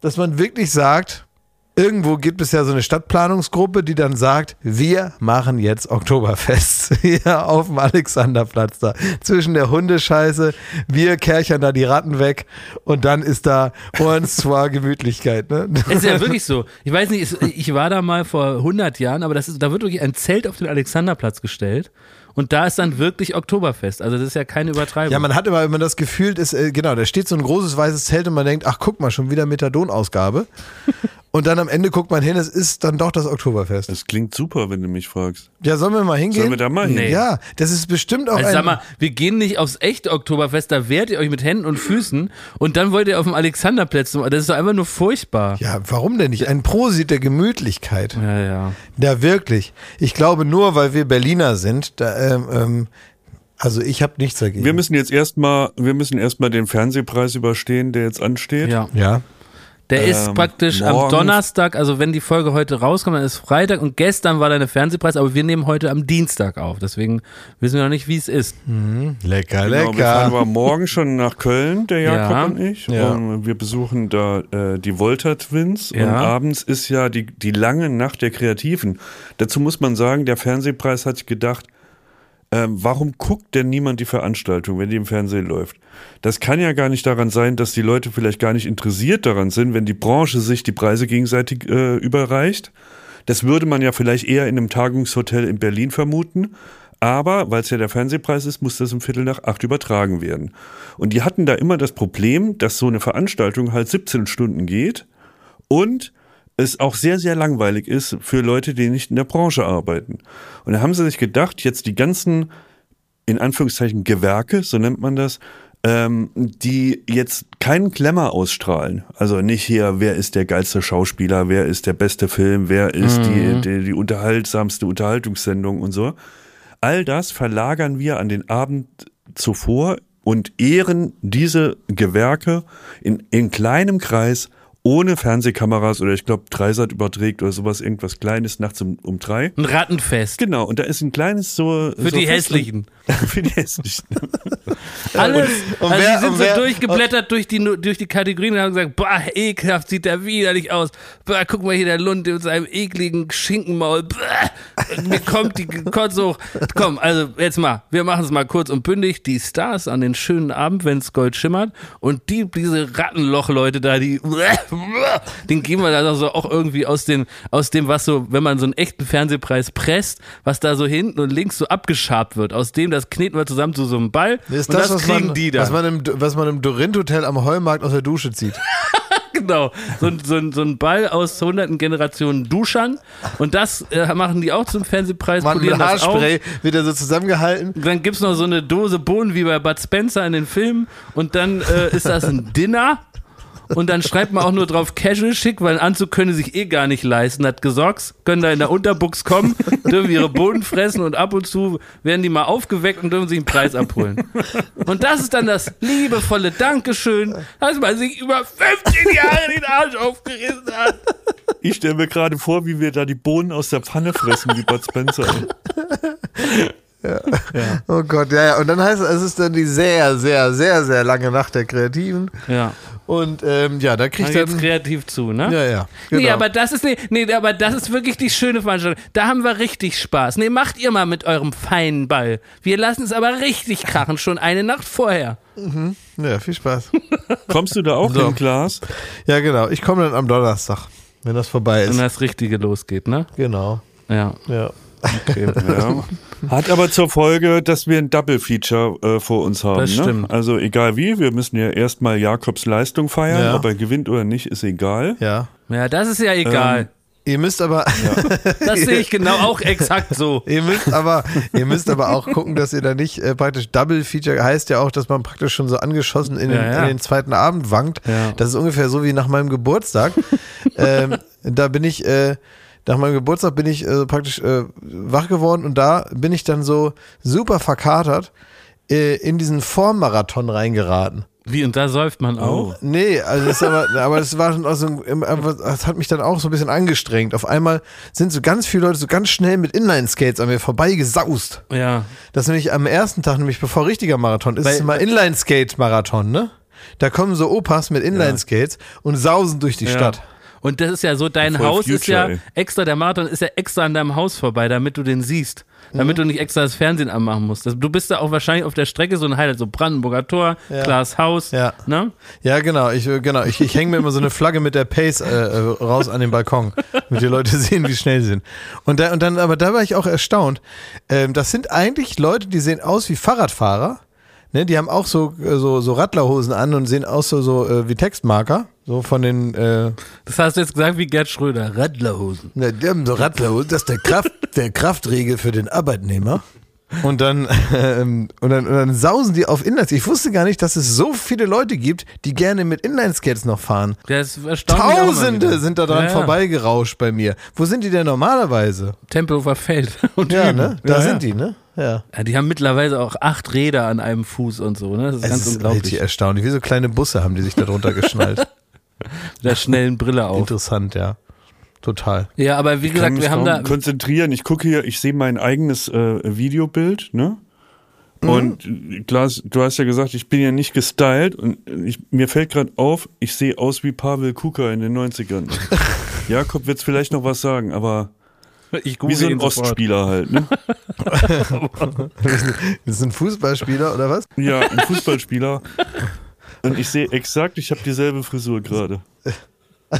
Dass man wirklich sagt, irgendwo gibt es ja so eine Stadtplanungsgruppe, die dann sagt, wir machen jetzt Oktoberfest hier auf dem Alexanderplatz da. Zwischen der Hundescheiße, wir kerchern da die Ratten weg und dann ist da und zwar Gemütlichkeit, ne? Es ist ja wirklich so. Ich weiß nicht, ich war da mal vor 100 Jahren, aber das ist, da wird wirklich ein Zelt auf den Alexanderplatz gestellt und da ist dann wirklich Oktoberfest. Also das ist ja keine Übertreibung. Ja, man hat immer, wenn man das Gefühl ist, äh, genau, da steht so ein großes weißes Zelt und man denkt, ach guck mal, schon wieder Methadonausgabe. Und dann am Ende guckt man hin, es ist dann doch das Oktoberfest. Das klingt super, wenn du mich fragst. Ja, sollen wir mal hingehen? Sollen wir da mal hin? Nee. Ja, das ist bestimmt auch Also ein... sag mal, wir gehen nicht aufs echte Oktoberfest, da wehrt ihr euch mit Händen und Füßen und dann wollt ihr auf dem Alexanderplatz. Das ist doch einfach nur furchtbar. ja, warum denn nicht? Ein Prosit der Gemütlichkeit. Ja, ja. Ja, wirklich. Ich glaube nur, weil wir Berliner sind, da, ähm, ähm, also ich habe nichts dagegen. Wir müssen jetzt erstmal, wir müssen erstmal den Fernsehpreis überstehen, der jetzt ansteht. ja. ja. Der ist Ähm, praktisch am Donnerstag, also wenn die Folge heute rauskommt, dann ist Freitag und gestern war deine Fernsehpreis, aber wir nehmen heute am Dienstag auf. Deswegen wissen wir noch nicht, wie es ist. Lecker, Genau, wir fahren lecker. aber morgen schon nach Köln, der Jakob Ja. und ich. Ja. Und wir besuchen da äh, die Volta Twins. Und Ja. abends ist ja die, die lange Nacht der Kreativen. Dazu muss man sagen, der Fernsehpreis hat sich gedacht, ähm, warum guckt denn niemand die Veranstaltung, wenn die im Fernsehen läuft? Das kann ja gar nicht daran sein, dass die Leute vielleicht gar nicht interessiert daran sind, wenn die Branche sich die Preise gegenseitig äh, überreicht. Das würde man ja vielleicht eher in einem Tagungshotel in Berlin vermuten. Aber, weil es ja der Fernsehpreis ist, muss das um Viertel nach acht übertragen werden. Und die hatten da immer das Problem, dass so eine Veranstaltung halt 17 Stunden geht und es auch sehr, sehr langweilig ist für Leute, die nicht in der Branche arbeiten. Und da haben sie sich gedacht, jetzt die ganzen, in Anführungszeichen, Gewerke, so nennt man das, ähm, die jetzt keinen Glamour ausstrahlen. Also nicht hier, wer ist der geilste Schauspieler, wer ist der beste Film, wer ist die, die, die unterhaltsamste Unterhaltungssendung und so. All das verlagern wir an den Abend zuvor und ehren diese Gewerke in, in kleinem Kreis ohne Fernsehkameras oder ich glaube Dreisat überträgt oder sowas, irgendwas Kleines nachts um, um drei. Ein Rattenfest. Genau, und da ist ein kleines so. Für so die Fest- Hässlichen. Für die Hässlichen. Alles. und also wer- die sind und so wer- durchgeblättert durch die, durch die Kategorien und haben gesagt, boah, ekelhaft sieht der widerlich aus. Boah, guck mal hier, der Lund mit seinem ekligen Schinkenmaul. Boah, mir kommt die Kotze hoch. Komm, also jetzt mal, wir machen es mal kurz und bündig. Die Stars an den schönen Abend, wenn es Gold schimmert und die, diese Rattenloch-Leute da, die, den geben wir da so auch irgendwie aus, den, aus dem, was so, wenn man so einen echten Fernsehpreis presst, was da so hinten und links so abgeschabt wird. Aus dem, das kneten wir zusammen zu so einem Ball Das ist und das, das, was, kriegen man, die da. was, man im, was man im Dorint-Hotel am Heumarkt aus der Dusche zieht. genau. So, ein- so, so ein Ball aus hunderten Generationen Duschern. Und das äh, machen die auch zum Fernsehpreis, Man, mit das auf. Haarspray wird er so zusammengehalten. Dann gibt's noch so eine Dose Bohnen wie bei Bud Spencer in den Filmen. Und dann äh, ist das ein Dinner. Und dann schreibt man auch nur drauf Casual schick, weil einen Anzug können sich eh gar nicht leisten. Hat Gesocks, können da in der Unterbuchs kommen, dürfen ihre Bohnen fressen und ab und zu werden die mal aufgeweckt und dürfen sich einen Preis abholen. Und das ist dann das liebevolle Dankeschön, dass man sich über 15 Jahre den Arsch aufgerissen hat. Ich stelle mir gerade vor, wie wir da die Bohnen aus der Pfanne fressen, wie Bud Spencer. Oh Gott, ja, ja. Und dann heißt es, es ist dann die sehr, sehr, sehr, sehr lange Nacht der Kreativen. Ja. Und ähm, ja, da kriegt geht's dann. kreativ zu, ne? Ja, ja. Genau. Nee, aber das ist nee, nee, aber das ist wirklich die schöne Veranstaltung. Da haben wir richtig Spaß. Nee, macht ihr mal mit eurem feinen Ball. Wir lassen es aber richtig krachen, schon eine Nacht vorher. ja, viel Spaß. Kommst du da auch So. hin, Klaas? Ja, genau. Ich komme dann am Donnerstag, wenn das vorbei Wenn ist. das Richtige losgeht, ne? Genau. Ja. Ja. Okay. Ja. Hat aber zur Folge, dass wir ein Double-Feature äh, vor uns haben. Das ne? stimmt. Also egal wie, wir müssen ja erstmal Jakobs Leistung feiern. Ja. Ob er gewinnt oder nicht, ist egal. Ja. Ja, das ist ja egal. Ihr müsst aber, das sehe ich genau auch exakt so. ihr müsst aber, ihr müsst aber auch gucken, dass ihr da nicht äh, praktisch Double Feature heißt ja auch, dass man praktisch schon so angeschossen in, den, Ja, ja. in den zweiten Abend wankt. Ja. Das ist ungefähr so wie nach meinem Geburtstag. ähm, da bin ich, äh, nach meinem Geburtstag bin ich äh, praktisch äh, wach geworden und da bin ich dann so super verkatert äh, in diesen Vormarathon reingeraten. Wie, und da säuft man auch? Nee, also das ist aber, aber das war schon auch so, das hat mich dann auch so ein bisschen angestrengt. Auf einmal sind so ganz viele Leute so ganz schnell mit Inline-Skates an mir vorbeigesaust. Ja. Das nämlich am ersten Tag, nämlich bevor richtiger Marathon ist, Weil- ist immer Inline-Skate-Marathon, ne? Da kommen so Opas mit Inline-Skates und sausen durch die ja. Stadt. Und das ist ja so, dein Voll Haus ist Future, ja ey. extra, der Marathon ist ja extra an deinem Haus vorbei, damit du den siehst. Damit du nicht extra das Fernsehen anmachen musst. Du bist da auch wahrscheinlich auf der Strecke so ein Highlight, so Brandenburger Tor, Ja. Klaas Haus, Ja. ne? Ja, genau. Ich, äh, genau. ich, ich hänge mir immer so eine Flagge mit der Pace äh, äh, raus an den Balkon, damit die Leute sehen, wie schnell sie sind. Und, da, und dann, aber da war ich auch erstaunt. Ähm, das sind eigentlich Leute, die sehen aus wie Fahrradfahrer. Ne, die haben auch so, äh, so, so Radlerhosen an und sehen aus so, so äh, wie Textmarker. So von den, äh, Das hast du jetzt gesagt wie Gerd Schröder. Radlerhosen. na, die haben so Radler, das ist der Kraft, der Kraftriegel für den Arbeitnehmer. Und dann, ähm, und dann, und dann sausen die auf Inlines. Ich wusste gar nicht, dass es so viele Leute gibt, die gerne mit Inlineskates noch fahren. Der ist Tausende sind da dran Ja, ja. vorbeigerauscht bei mir. Wo sind die denn normalerweise? Tempelhofer Feld. Und Ja, Üben. ne? Da ja, sind die, ne? Ja. Ja, die haben mittlerweile auch acht Räder an einem Fuß und so, ne? Das ist Es ganz ist unglaublich. richtig erstaunlich. Wie so kleine Busse haben die sich da drunter geschnallt. Mit der schnellen Brille auf. Interessant, ja. Total. Ja, aber wie kann gesagt, wir haben da. konzentrieren. Ich gucke hier, ich sehe mein eigenes äh, Videobild, ne? Mhm. Und äh, Klaas, du hast ja gesagt, ich bin ja nicht gestylt und ich, mir fällt gerade auf, ich sehe aus wie Pavel Kuka in den 90ern. Jakob wird vielleicht noch was sagen, aber Ich wie so ein. Ostspieler halt, ne? Das ist ein Fußballspieler oder was? Ja, ein Fußballspieler. Und ich sehe exakt, ich habe dieselbe Frisur gerade.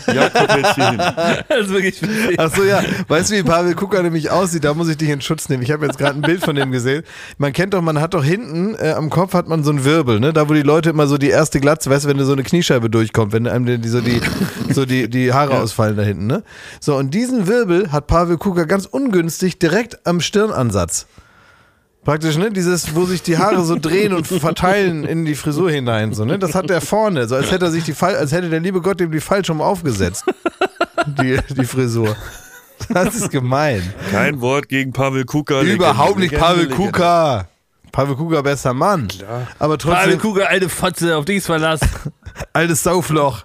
Hier hin. Das ist wirklich witzig. Ach so, ja. Weißt du, wie Pavel Kuka nämlich aussieht? Da muss ich dich in Schutz nehmen. Ich habe jetzt gerade ein Bild von dem gesehen. Man kennt doch, man hat doch hinten äh, am Kopf hat man so einen Wirbel, ne? Da, wo die Leute immer so die erste Glatze, weißt du, wenn du so eine Kniescheibe durchkommt, wenn einem die, die, so die, so die, die Haare ausfallen da hinten, ne? So, und diesen Wirbel hat Pavel Kuka ganz ungünstig direkt am Stirnansatz. Praktisch, ne? Dieses, wo sich die Haare so drehen und verteilen in die Frisur hinein, so, ne? Das hat der vorne, so als hätte er sich die Fall, als hätte der liebe Gott ihm die falsch rum aufgesetzt. Die, die Frisur. Das ist gemein. Kein Wort gegen Pavel Kuka. Überhaupt nicht Pavel. Kuka. Pavel Kuka, bester Mann. Aber Pavel trotzdem, Kuga, alte Fotze, auf dich ist Verlass. altes Saufloch.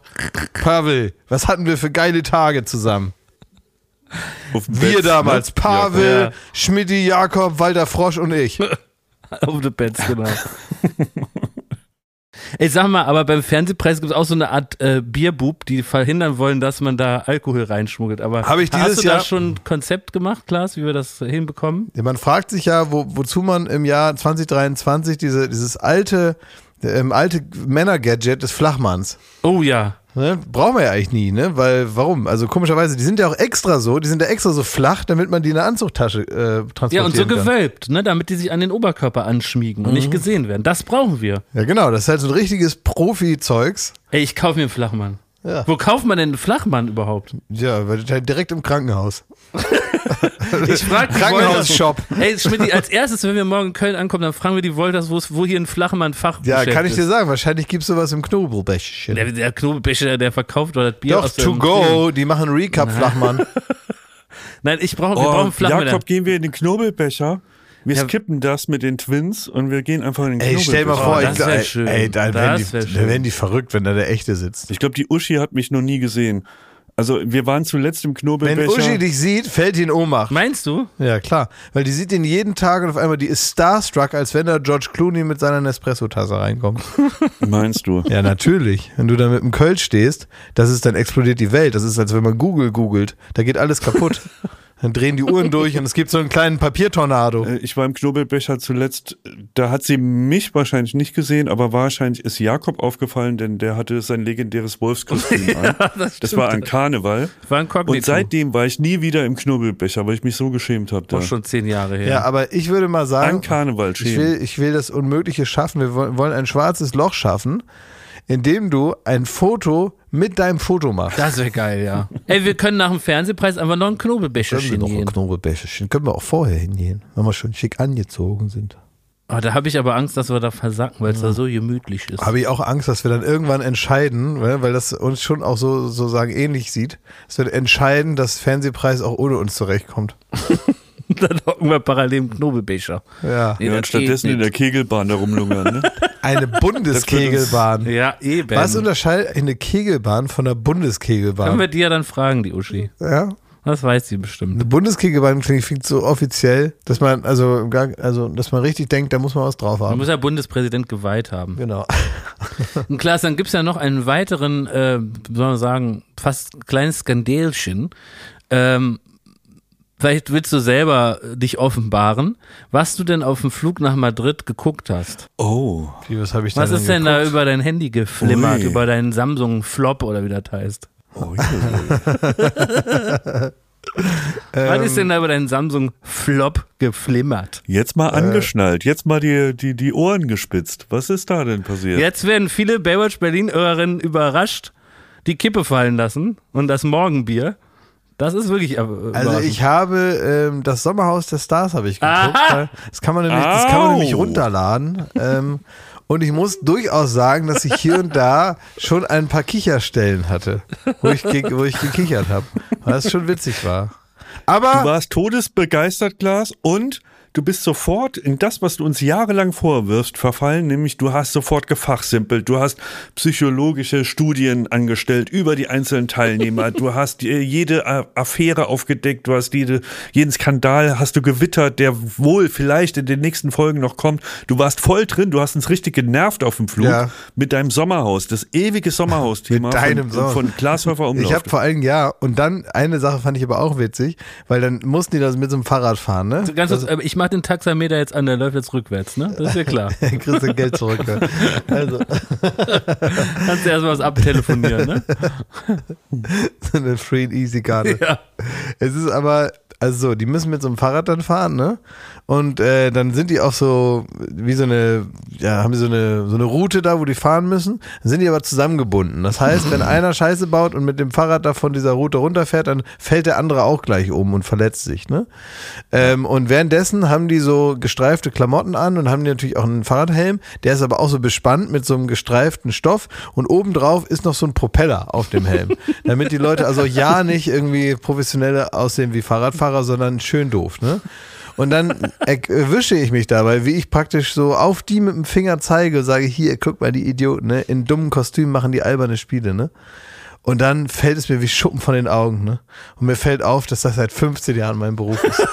Pavel, was hatten wir für geile Tage zusammen? Wir Bett, damals. ne? Pavel, Ja. Schmidti, Jakob, Walter Frosch und ich. auf the Beds, genau. Ey, sag mal, aber beim Fernsehpreis gibt es auch so eine Art äh, Bierbub, die verhindern wollen, dass man da Alkohol reinschmuggelt. Aber Hab ich dieses hast du da Jahr- schon ein Konzept gemacht, Klaas, wie wir das hinbekommen? Ja, man fragt sich ja, wo, wozu man im Jahr 2023 diese, dieses alte, ähm, alte Männer-Gadget des Flachmanns. Oh ja. Ne? Brauchen wir ja eigentlich nie, ne? Weil, warum? Also komischerweise, die sind ja auch extra so, die sind ja extra so flach, damit man die in eine Anzugtasche äh, transportieren Ja, und so kann. gewölbt, ne, damit die sich an den Oberkörper anschmiegen und Mhm. nicht gesehen werden. Das brauchen wir. Ja, genau, das ist halt so ein richtiges Profi-Zeugs. Ey, ich kaufe mir einen Flachmann. Ja. Wo kauft man denn einen Flachmann überhaupt? Ja, direkt im Krankenhaus. Ich frage Krankenhausshop. Ey, Schmidt, als erstes, wenn wir morgen in Köln ankommen, dann fragen wir die Wolters, wo hier ein Flachmann-Fach Ja, kann ich dir sagen, wahrscheinlich gibt es sowas im Knobelbächchen. Der, der Knobelbecher, der verkauft oder das Bier Doch, aus to go, die machen Recap-Flachmann. Nein, ich brauche, wir Oh, brauchen Flachmänner. Jakob, gehen wir in den Knobelbecher. Wir Ja. skippen das mit den Twins und wir gehen einfach in den Ey, stell mal vor, Oh, ich das ey, schön. ey, da Das werden die, werden die verrückt, wenn da der echte sitzt. Ich glaube, die Uschi hat mich noch nie gesehen. Also wir waren zuletzt im Wenn Knobelbecher. Uschi dich sieht, fällt die in Ohnmacht. Meinst du? Ja, klar. Weil die sieht ihn jeden Tag und auf einmal, die ist starstruck, als wenn da George Clooney mit seiner Nespresso-Tasse reinkommt. Meinst du? Ja, natürlich. Wenn du da mit dem Kölsch stehst, das ist dann explodiert die Welt. Das ist, als wenn man Google googelt. Da geht alles kaputt. Dann drehen die Uhren durch und es gibt so einen kleinen Papiertornado. Äh, Ich war im Knobelbecher zuletzt, da hat sie mich wahrscheinlich nicht gesehen, aber wahrscheinlich ist Jakob aufgefallen, denn der hatte sein legendäres Wolfskostüm an. das, Das war an Karneval. war ein Kognito. Und seitdem war ich nie wieder im Knobelbecher, weil ich mich so geschämt habe. Auch schon zehn Jahre her. Ja, aber ich würde mal An sagen, Karneval ich schämen. will, ich will das Unmögliche schaffen. Wir wollen wollen ein schwarzes Loch schaffen, in dem du ein Foto mit deinem Foto machst. Das wäre geil, ja. Ey, wir können nach dem Fernsehpreis einfach noch einen Knobelbecher Können wir noch ein gehen. Knobelbecherchen. Können wir auch vorher hingehen, wenn wir schon schick angezogen sind. Oh, da habe ich aber Angst, dass wir da versacken, weil es da so gemütlich ist. Habe ich auch Angst, dass wir dann irgendwann entscheiden, weil weil das uns schon auch so sozusagen ähnlich sieht, dass wir entscheiden, dass Fernsehpreis auch ohne uns zurechtkommt. dann hocken wir parallel im Knobelbecher. Ja. Nee, Ja, und stattdessen in der. Kegelbahn da rumlungern. Ne? Eine Bundeskegelbahn. Ja, eben. Was unterscheidet eine Kegelbahn von einer Können Bundeskegelbahn? wir die ja dann fragen, die Uschi. Ja. Das weiß sie bestimmt. Eine Bundeskegelbahn ich klingt so offiziell, dass man also gar, also dass man richtig denkt, da muss man was drauf Man haben. muss ja Bundespräsident geweiht haben. Genau. Und Klaas, dann gibt's ja noch einen weiteren, äh, wie soll man sagen, fast kleines Skandälchen. Ähm, vielleicht willst du selber äh, dich offenbaren, was du denn auf dem Flug nach Madrid geguckt hast. Oh. Wie, was habe ich Was dann ist denn da geguckt? über dein Handy geflimmert, Ui. über deinen Samsung Flop oder wie das heißt? oh je. Was ist denn da über deinen Samsung Flop geflimmert? Jetzt mal angeschnallt, jetzt mal die, die, die Ohren gespitzt. Was ist da denn passiert? Jetzt werden viele Baywatch Berlin-Hörerinnen überrascht. die Kippe fallen lassen und das Morgenbier. Das ist wirklich. äh, Also ich habe ähm, das Sommerhaus der Stars habe ich geguckt. Das kann man nämlich, das kann man Au. nämlich runterladen. Ähm, und ich muss durchaus sagen, dass ich hier und da schon ein paar Kicherstellen hatte, wo ich, ge- wo ich gekichert habe, weil das schon witzig war. Du Aber warst todesbegeistert, Glas, und du bist sofort in das, was du uns jahrelang vorwirfst, verfallen, nämlich du hast sofort gefachsimpelt, du hast psychologische Studien angestellt über die einzelnen Teilnehmer, du hast jede Affäre aufgedeckt, du hast jede, jeden Skandal hast du gewittert, der wohl vielleicht in den nächsten Folgen noch kommt. Du warst voll drin, du hast uns richtig genervt auf dem Flug Ja. mit deinem Sommerhaus, das ewige Sommerhaus-Thema Mit deinem von, Sommer- von Glashäufer Umlauf. ich habe vor allem, ja, und dann eine Sache fand ich aber auch witzig, weil dann mussten die das mit so einem Fahrrad fahren, ne? Ganz das, kurz, äh, ich mache den Taxameter jetzt an, der läuft jetzt rückwärts, ne? Das ist ja klar. kriegst du Geld zurück. Ne? Also, Kannst du erstmal was abtelefonieren, ne? so eine Free and Easy Karte. Ja. Es ist aber, also so, die müssen mit so einem Fahrrad dann fahren, ne? Und äh, dann sind die auch so, wie so eine, ja, haben die so eine, so eine Route da, wo die fahren müssen. Dann sind die aber zusammengebunden. Das heißt, wenn einer Scheiße baut und mit dem Fahrrad da von dieser Route runterfährt, dann fällt der andere auch gleich um und verletzt sich, ne? Ähm, und währenddessen haben die so gestreifte Klamotten an und haben die natürlich auch einen Fahrradhelm. Der ist aber auch so bespannt mit so einem gestreiften Stoff und obendrauf ist noch so ein Propeller auf dem Helm. damit die Leute also ja nicht irgendwie professionelle aussehen wie Fahrradfahrer, sondern schön doof, ne? Und dann erwische ich mich dabei, wie ich praktisch so auf die mit dem Finger zeige, sage hier, guck mal, die Idioten, ne? In dummen Kostümen machen die alberne Spiele, ne? Und dann fällt es mir wie Schuppen von den Augen, ne? Und mir fällt auf, dass das seit 15 Jahren mein Beruf ist.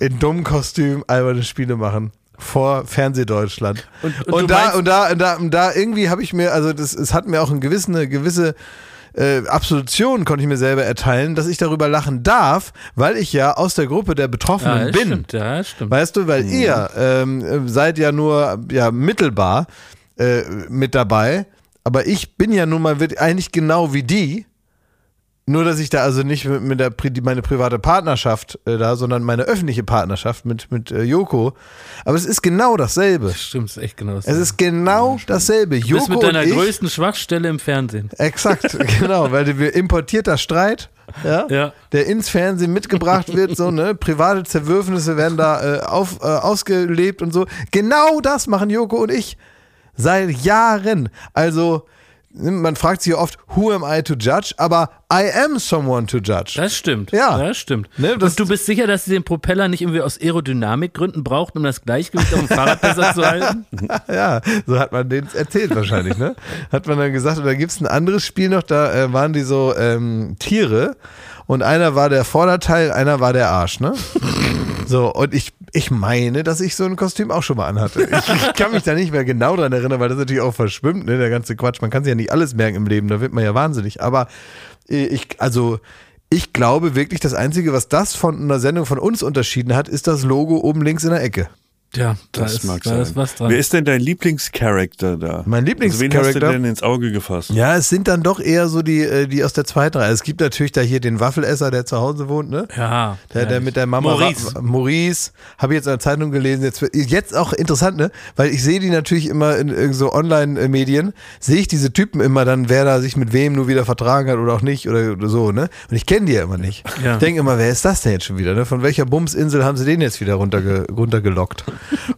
In dummen Kostümen alberne Spiele machen. Vor Fernsehdeutschland. Und- Und, und da, und da, und da, und da irgendwie habe ich mir, also das, es hat mir auch eine gewisse, eine gewisse äh, Absolution konnte ich mir selber erteilen, dass ich darüber lachen darf, weil ich ja aus der Gruppe der Betroffenen Ja, das bin. stimmt, ja, das stimmt. Weißt du, weil ihr ähm, seid ja nur ja, mittelbar äh, mit dabei, aber ich bin ja nun mal wirklich eigentlich genau wie die. Nur, dass ich da also nicht mit, mit der meine private Partnerschaft äh, da, sondern meine öffentliche Partnerschaft mit, mit äh, Joko. Aber es ist genau dasselbe. Stimmt, ist echt genau das. Es ist genau dasselbe. du bist Joko mit deiner ich, größten Schwachstelle im Fernsehen. Exakt, genau, weil wir importierter Streit, ja, Ja. der ins Fernsehen mitgebracht wird, so, ne, private Zerwürfnisse werden da äh, auf, äh, ausgelebt und so. Genau das machen Joko und ich seit Jahren. Also, man fragt sich oft, who am I to judge? Aber I am someone to judge. Das stimmt. Ja. Das stimmt. Ne, das- und du bist sicher, dass sie den Propeller nicht irgendwie aus Aerodynamikgründen braucht, um das Gleichgewicht auf dem Fahrrad besser zu halten? Ja, so hat man denen erzählt wahrscheinlich, ne? Hat man dann gesagt, und da gibt's ein anderes Spiel noch, da äh, waren die so ähm, Tiere und einer war der Vorderteil, einer war der Arsch, ne? So, und ich, ich meine, dass ich so ein Kostüm auch schon mal anhatte. Ich, kann mich da nicht mehr genau dran erinnern, weil das natürlich auch verschwimmt, ne, der ganze Quatsch. Man kann sich ja nicht alles merken im Leben, da wird man ja wahnsinnig. Aber ich, also, ich glaube wirklich, das Einzige, was das von einer Sendung von uns unterschieden hat, ist das Logo oben links in der Ecke. Ja, da Das ist, mag da sein. ist was dran. Wer ist denn dein Lieblingscharakter da? Mein Also wen hast du Lieblingscharakter? denn ins Auge gefasst? Ja, es sind dann doch eher so die, äh, die aus der zweiten Reihe. Es gibt natürlich da hier den Waffelesser, der zu Hause wohnt, ne? ja. Der, der mit der Mama. Maurice. Maurice. Habe ich jetzt in der Zeitung gelesen. Jetzt, jetzt auch interessant, ne? Weil ich sehe die natürlich immer in, in so Online-Medien, sehe ich diese Typen immer dann, wer da sich mit wem nur wieder vertragen hat oder auch nicht oder, oder so, ne? Und ich kenne die ja immer nicht. Ja. Ich denke immer, wer ist das denn jetzt schon wieder, ne? Von welcher Bumsinsel haben sie den jetzt wieder runterge runtergelockt?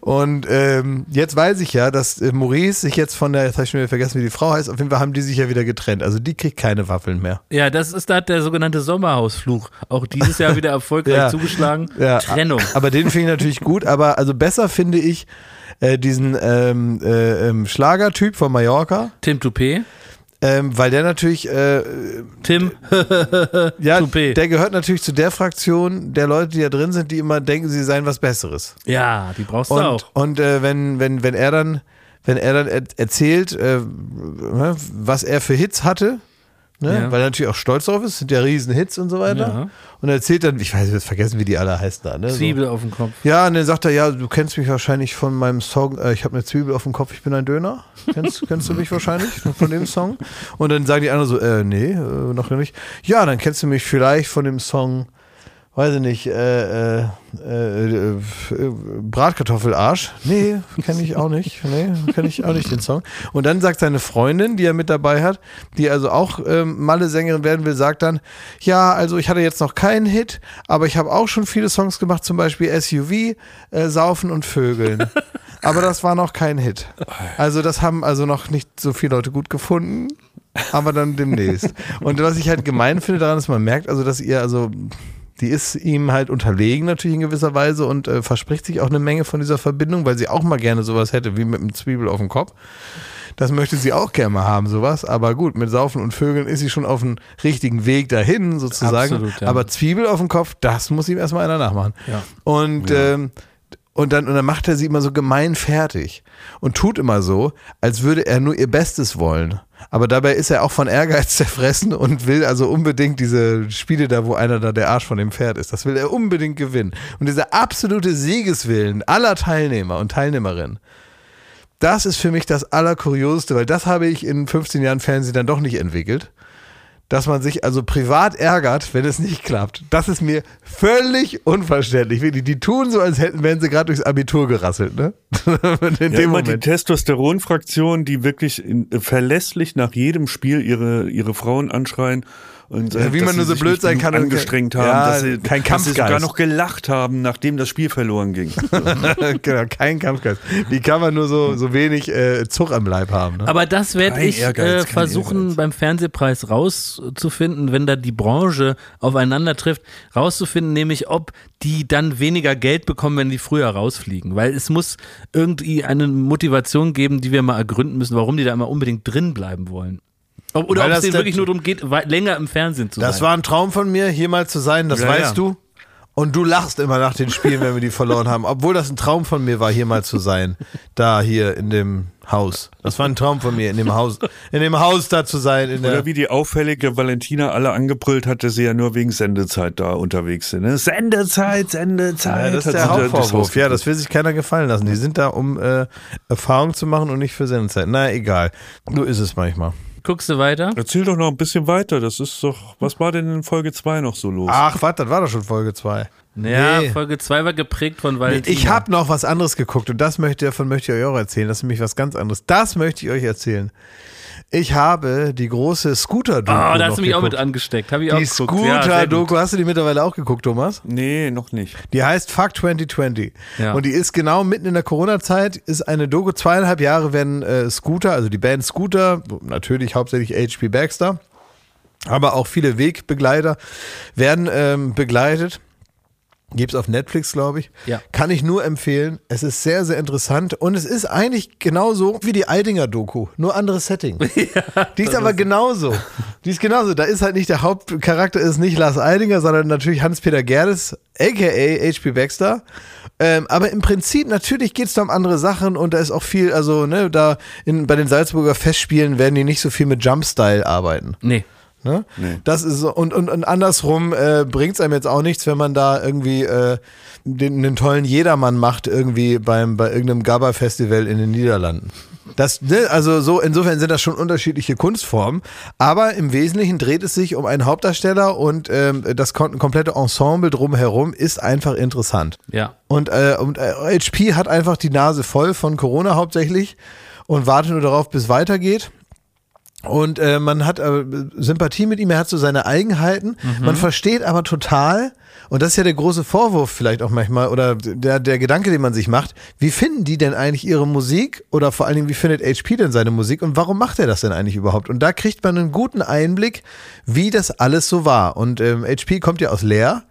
Und ähm, jetzt weiß ich ja, dass äh, Maurice sich jetzt von der, jetzt habe ich schon wieder vergessen, wie die Frau heißt, auf jeden Fall haben die sich ja wieder getrennt. Also die kriegt keine Waffeln mehr. Ja, das ist da der sogenannte Sommerhausfluch. Auch dieses Jahr wieder erfolgreich Ja. zugeschlagen. Ja, Trennung. Aber den finde ich natürlich gut, aber also besser finde ich äh, diesen ähm, äh, ähm, Schlagertyp von Mallorca, Tim Toupé. Ähm, weil der natürlich, äh, Tim. ja, Toupet. der gehört natürlich zu der Fraktion der Leute, die da drin sind, die immer denken, sie seien was Besseres. Ja, die brauchst du Und, auch. und äh, wenn, wenn, wenn er dann, wenn er dann er erzählt, äh, ne, was er für Hits hatte, ne, Ja. weil er natürlich auch stolz drauf ist, sind ja riesen Hits und so weiter. Ja. Und er erzählt dann, ich weiß, jetzt vergessen, wie die alle heißen da, ne? so. Zwiebel auf dem Kopf. Ja, und dann sagt er, ja, du kennst mich wahrscheinlich von meinem Song, äh, ich habe eine Zwiebel auf dem Kopf, ich bin ein Döner. Kennst, kennst du mich wahrscheinlich von dem Song? Und dann sagen die anderen so, äh, nee, äh, noch nicht. Ja, dann kennst du mich vielleicht von dem Song, weiß ich nicht, äh, äh, äh, Bratkartoffelarsch. Nee, kenne ich auch nicht. Nee, kenne ich auch nicht den Song. Und dann sagt seine Freundin, die er mit dabei hat, die also auch ähm, Malle-Sängerin werden will, sagt dann, ja, also ich hatte jetzt noch keinen Hit, aber ich habe auch schon viele Songs gemacht, zum Beispiel SUV, äh, Saufen und Vögeln. aber das war noch kein Hit. Also das haben also noch nicht so viele Leute gut gefunden aber dann demnächst. Und was ich halt gemein finde daran, ist, man merkt also, dass ihr also die ist ihm halt unterlegen natürlich in gewisser Weise und äh, verspricht sich auch eine Menge von dieser Verbindung, weil sie auch mal gerne sowas hätte, wie mit einem Zwiebel auf dem Kopf. Das möchte sie auch gerne mal haben, sowas. Aber gut, mit Saufen und Vögeln ist sie schon auf dem richtigen Weg dahin, sozusagen. Absolut, ja. Aber Zwiebel auf dem Kopf, das muss ihm erstmal einer nachmachen. Ja. Und ja. Ähm, und dann, und dann macht er sie immer so gemein fertig und tut immer so, als würde er nur ihr Bestes wollen. Aber dabei ist er auch von Ehrgeiz zerfressen und will also unbedingt diese Spiele da, wo einer da der Arsch von dem Pferd ist. Das will er unbedingt gewinnen. Und dieser absolute Siegeswillen aller Teilnehmer und Teilnehmerinnen, das ist für mich das Allerkurioseste, weil das habe ich in 15 Jahren Fernsehen dann doch nicht entwickelt dass man sich also privat ärgert, wenn es nicht klappt. Das ist mir völlig unverständlich. Wirklich, die tun so, als hätten, wären sie gerade durchs Abitur gerasselt, ne? in ja, dem Moment. die Testosteronfraktion, die wirklich in, verlässlich nach jedem Spiel ihre, ihre Frauen anschreien und ja, wie man nur so blöd sein kann angestrengt haben, ja, dass sie, kein dass sie sogar noch gelacht haben, nachdem das Spiel verloren ging. genau, kein Kampfgeist. Wie kann man nur so, so wenig äh, Zug am Leib haben? Ne? Aber das werde ich Ehrgeiz, äh, versuchen Ehrgeiz. beim Fernsehpreis rauszufinden, wenn da die Branche aufeinander trifft, rauszufinden, nämlich ob die dann weniger Geld bekommen, wenn die früher rausfliegen. Weil es muss irgendwie eine Motivation geben, die wir mal ergründen müssen, warum die da immer unbedingt drin bleiben wollen. Oder ob es denen wirklich nur darum geht, länger im Fernsehen zu das sein. Das war ein Traum von mir, hier mal zu sein, das ja, weißt ja. du. Und du lachst immer nach den Spielen, wenn wir die verloren haben. Obwohl das ein Traum von mir war, hier mal zu sein. Da hier in dem Haus. Das war ein Traum von mir, in dem Haus, in dem Haus da zu sein. Oder wie die auffällige Valentina alle angebrüllt hatte, sie ja nur wegen Sendezeit da unterwegs sind. Ne? Sendezeit, Sendezeit. Ja, das ist der Hauptvorwurf. Ja, das will sich keiner gefallen lassen. Die sind da, um äh, Erfahrung zu machen und nicht für Sendezeit. Na, egal. Nur ist es manchmal. Guckst du weiter? Erzähl doch noch ein bisschen weiter. Das ist doch, was war denn in Folge 2 noch so los? Ach, warte, das war doch schon Folge 2. Ja, nee. Folge 2 war geprägt von Valentina. Ich habe noch was anderes geguckt und das möchte, davon möchte ich euch auch erzählen. Das ist nämlich was ganz anderes. Das möchte ich euch erzählen. Ich habe die große Scooter-Doku. Oh, da hast du mich geguckt. auch mit angesteckt. Hab ich die Scooter-Doku, ja, hast du die mittlerweile auch geguckt, Thomas? Nee, noch nicht. Die heißt Fuck 2020. Ja. Und die ist genau mitten in der Corona-Zeit, ist eine Doku. Zweieinhalb Jahre werden äh, Scooter, also die Band Scooter, natürlich hauptsächlich H.P. Baxter, aber auch viele Wegbegleiter werden ähm, begleitet. Gibt es auf Netflix, glaube ich. Ja. Kann ich nur empfehlen. Es ist sehr, sehr interessant. Und es ist eigentlich genauso wie die Eidinger-Doku. Nur anderes Setting. ja, die ist aber ist genauso. Die ist genauso. Da ist halt nicht der Hauptcharakter, ist nicht Lars Eidinger, sondern natürlich Hans-Peter Gerdes, a.k.a. H.P. Baxter. Ähm, aber im Prinzip, natürlich geht es da um andere Sachen und da ist auch viel, also, ne, da in, bei den Salzburger Festspielen werden die nicht so viel mit Jumpstyle arbeiten. Nee. Ne? Nee. Das ist und, und, und andersrum äh, bringt es einem jetzt auch nichts, wenn man da irgendwie äh, den, den tollen Jedermann macht, irgendwie beim, bei irgendeinem GABA-Festival in den Niederlanden. Das, ne, also so, insofern sind das schon unterschiedliche Kunstformen, aber im Wesentlichen dreht es sich um einen Hauptdarsteller und ähm, das komplette Ensemble drumherum ist einfach interessant. Ja. Und, äh, und äh, HP hat einfach die Nase voll von Corona hauptsächlich und wartet nur darauf, bis weitergeht. Und äh, man hat äh, Sympathie mit ihm, er hat so seine Eigenheiten. Mhm. Man versteht aber total, und das ist ja der große Vorwurf vielleicht auch manchmal, oder der, der Gedanke, den man sich macht, wie finden die denn eigentlich ihre Musik? Oder vor allen Dingen, wie findet HP denn seine Musik? Und warum macht er das denn eigentlich überhaupt? Und da kriegt man einen guten Einblick, wie das alles so war. Und ähm, HP kommt ja aus Leer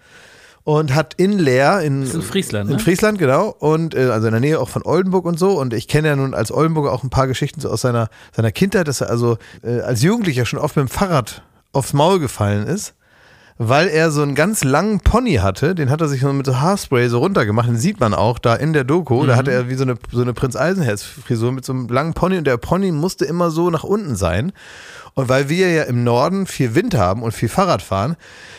und hat in Leer in, in Friesland, ne? in Friesland genau. Und äh, also in der Nähe auch von Oldenburg und so. Und ich kenne ja nun als Oldenburger auch ein paar Geschichten so aus seiner seiner Kindheit, dass er also äh, als Jugendlicher schon oft mit dem Fahrrad aufs Maul gefallen ist, weil er so einen ganz langen Pony hatte, den hat er sich so mit so Haarspray so runtergemacht, den sieht man auch da in der Doku, mhm. da hatte er wie so eine so eine Prinz Eisenherz Frisur mit so einem langen Pony. Und der Pony musste immer so nach unten sein und weil wir ja im Norden viel Wind haben und viel Fahrrad fahren,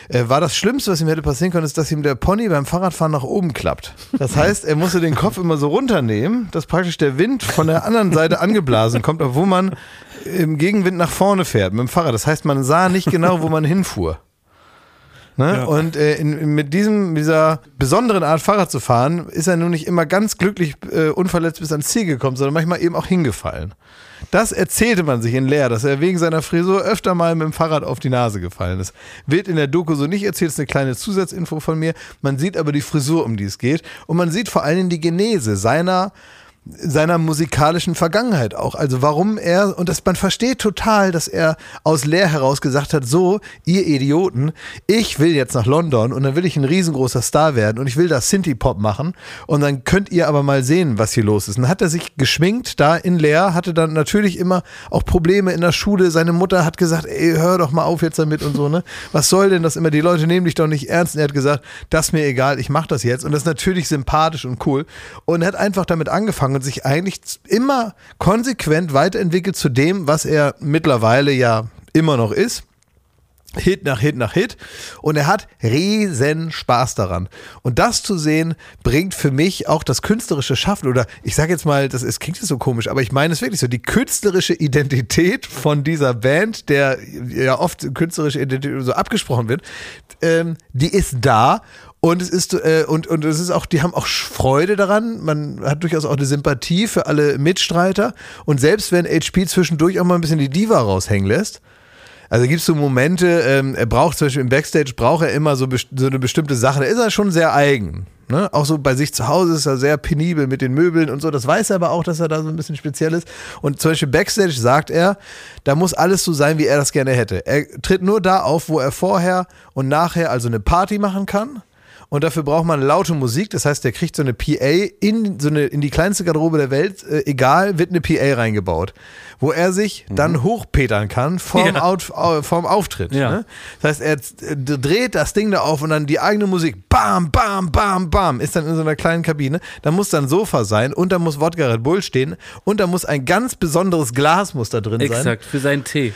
äh, war das Schlimmste, was ihm hätte passieren können, ist, dass ihm der Pony beim Fahrradfahren nach oben klappt. Das heißt, er musste den Kopf immer so runternehmen, dass praktisch der Wind von der anderen Seite angeblasen kommt, obwohl man im Gegenwind nach vorne fährt mit dem Fahrrad. Das heißt, man sah nicht genau, wo man hinfuhr. Ne? Ja. Und äh, in, mit diesem, dieser besonderen Art Fahrrad zu fahren, ist er nun nicht immer ganz glücklich äh, unverletzt bis ans Ziel gekommen, sondern manchmal eben auch hingefallen. Das erzählte man sich in Leer, dass er wegen seiner Frisur öfter mal mit dem Fahrrad auf die Nase gefallen ist. Wird in der Doku so nicht erzählt, ist eine kleine Zusatzinfo von mir. Man sieht aber die Frisur, um die es geht. Und man sieht vor allen Dingen die Genese seiner seiner musikalischen Vergangenheit auch. Also warum er, und das, man versteht total, dass er aus Leer heraus gesagt hat, so, ihr Idioten, ich will jetzt nach London und dann will ich ein riesengroßer Star werden und ich will da Synthie-Pop machen und dann könnt ihr aber mal sehen, was hier los ist. Und dann hat er sich geschminkt da in Leer, hatte dann natürlich immer auch Probleme in der Schule. Seine Mutter hat gesagt, ey, hör doch mal auf jetzt damit und so, ne? Was soll denn das immer? Die Leute nehmen dich doch nicht ernst. Und er hat gesagt, das ist mir egal, ich mach das jetzt. Und das ist natürlich sympathisch und cool. Und er hat einfach damit angefangen und sich eigentlich immer konsequent weiterentwickelt zu dem, was er mittlerweile ja immer noch ist. Hit nach Hit nach Hit und er hat riesen Spaß daran. Und das zu sehen, bringt für mich auch das künstlerische Schaffen oder ich sage jetzt mal, das ist, klingt jetzt so komisch, aber ich meine es wirklich so, die künstlerische Identität von dieser Band, der ja oft künstlerische Identität so abgesprochen wird, ähm, die ist da und es ist äh, und und es ist auch, die haben auch Freude daran. Man hat durchaus auch eine Sympathie für alle Mitstreiter und selbst wenn HP zwischendurch auch mal ein bisschen die Diva raushängen lässt. Also gibt es so Momente, ähm, er braucht zum Beispiel im Backstage, braucht er immer so, so eine bestimmte Sache, da ist er schon sehr eigen. Ne? Auch so bei sich zu Hause ist er sehr penibel mit den Möbeln und so. Das weiß er aber auch, dass er da so ein bisschen speziell ist. Und zum Beispiel Backstage sagt er, da muss alles so sein, wie er das gerne hätte. Er tritt nur da auf, wo er vorher und nachher also eine Party machen kann. Und dafür braucht man laute Musik. Das heißt, der kriegt so eine PA in, so eine, in die kleinste Garderobe der Welt, äh, egal, wird eine PA reingebaut. Wo er sich dann hochpetern kann vorm, Ja. Out, au- vorm Auftritt. Ja. Ne? Das heißt, er äh, dreht das Ding da auf und dann die eigene Musik, bam, bam, bam, bam, ist dann in so einer kleinen Kabine. Da muss dann Sofa sein und da muss Wodka Red Bull stehen und da muss ein ganz besonderes Glas muss da drin sein. Exakt, für seinen Tee.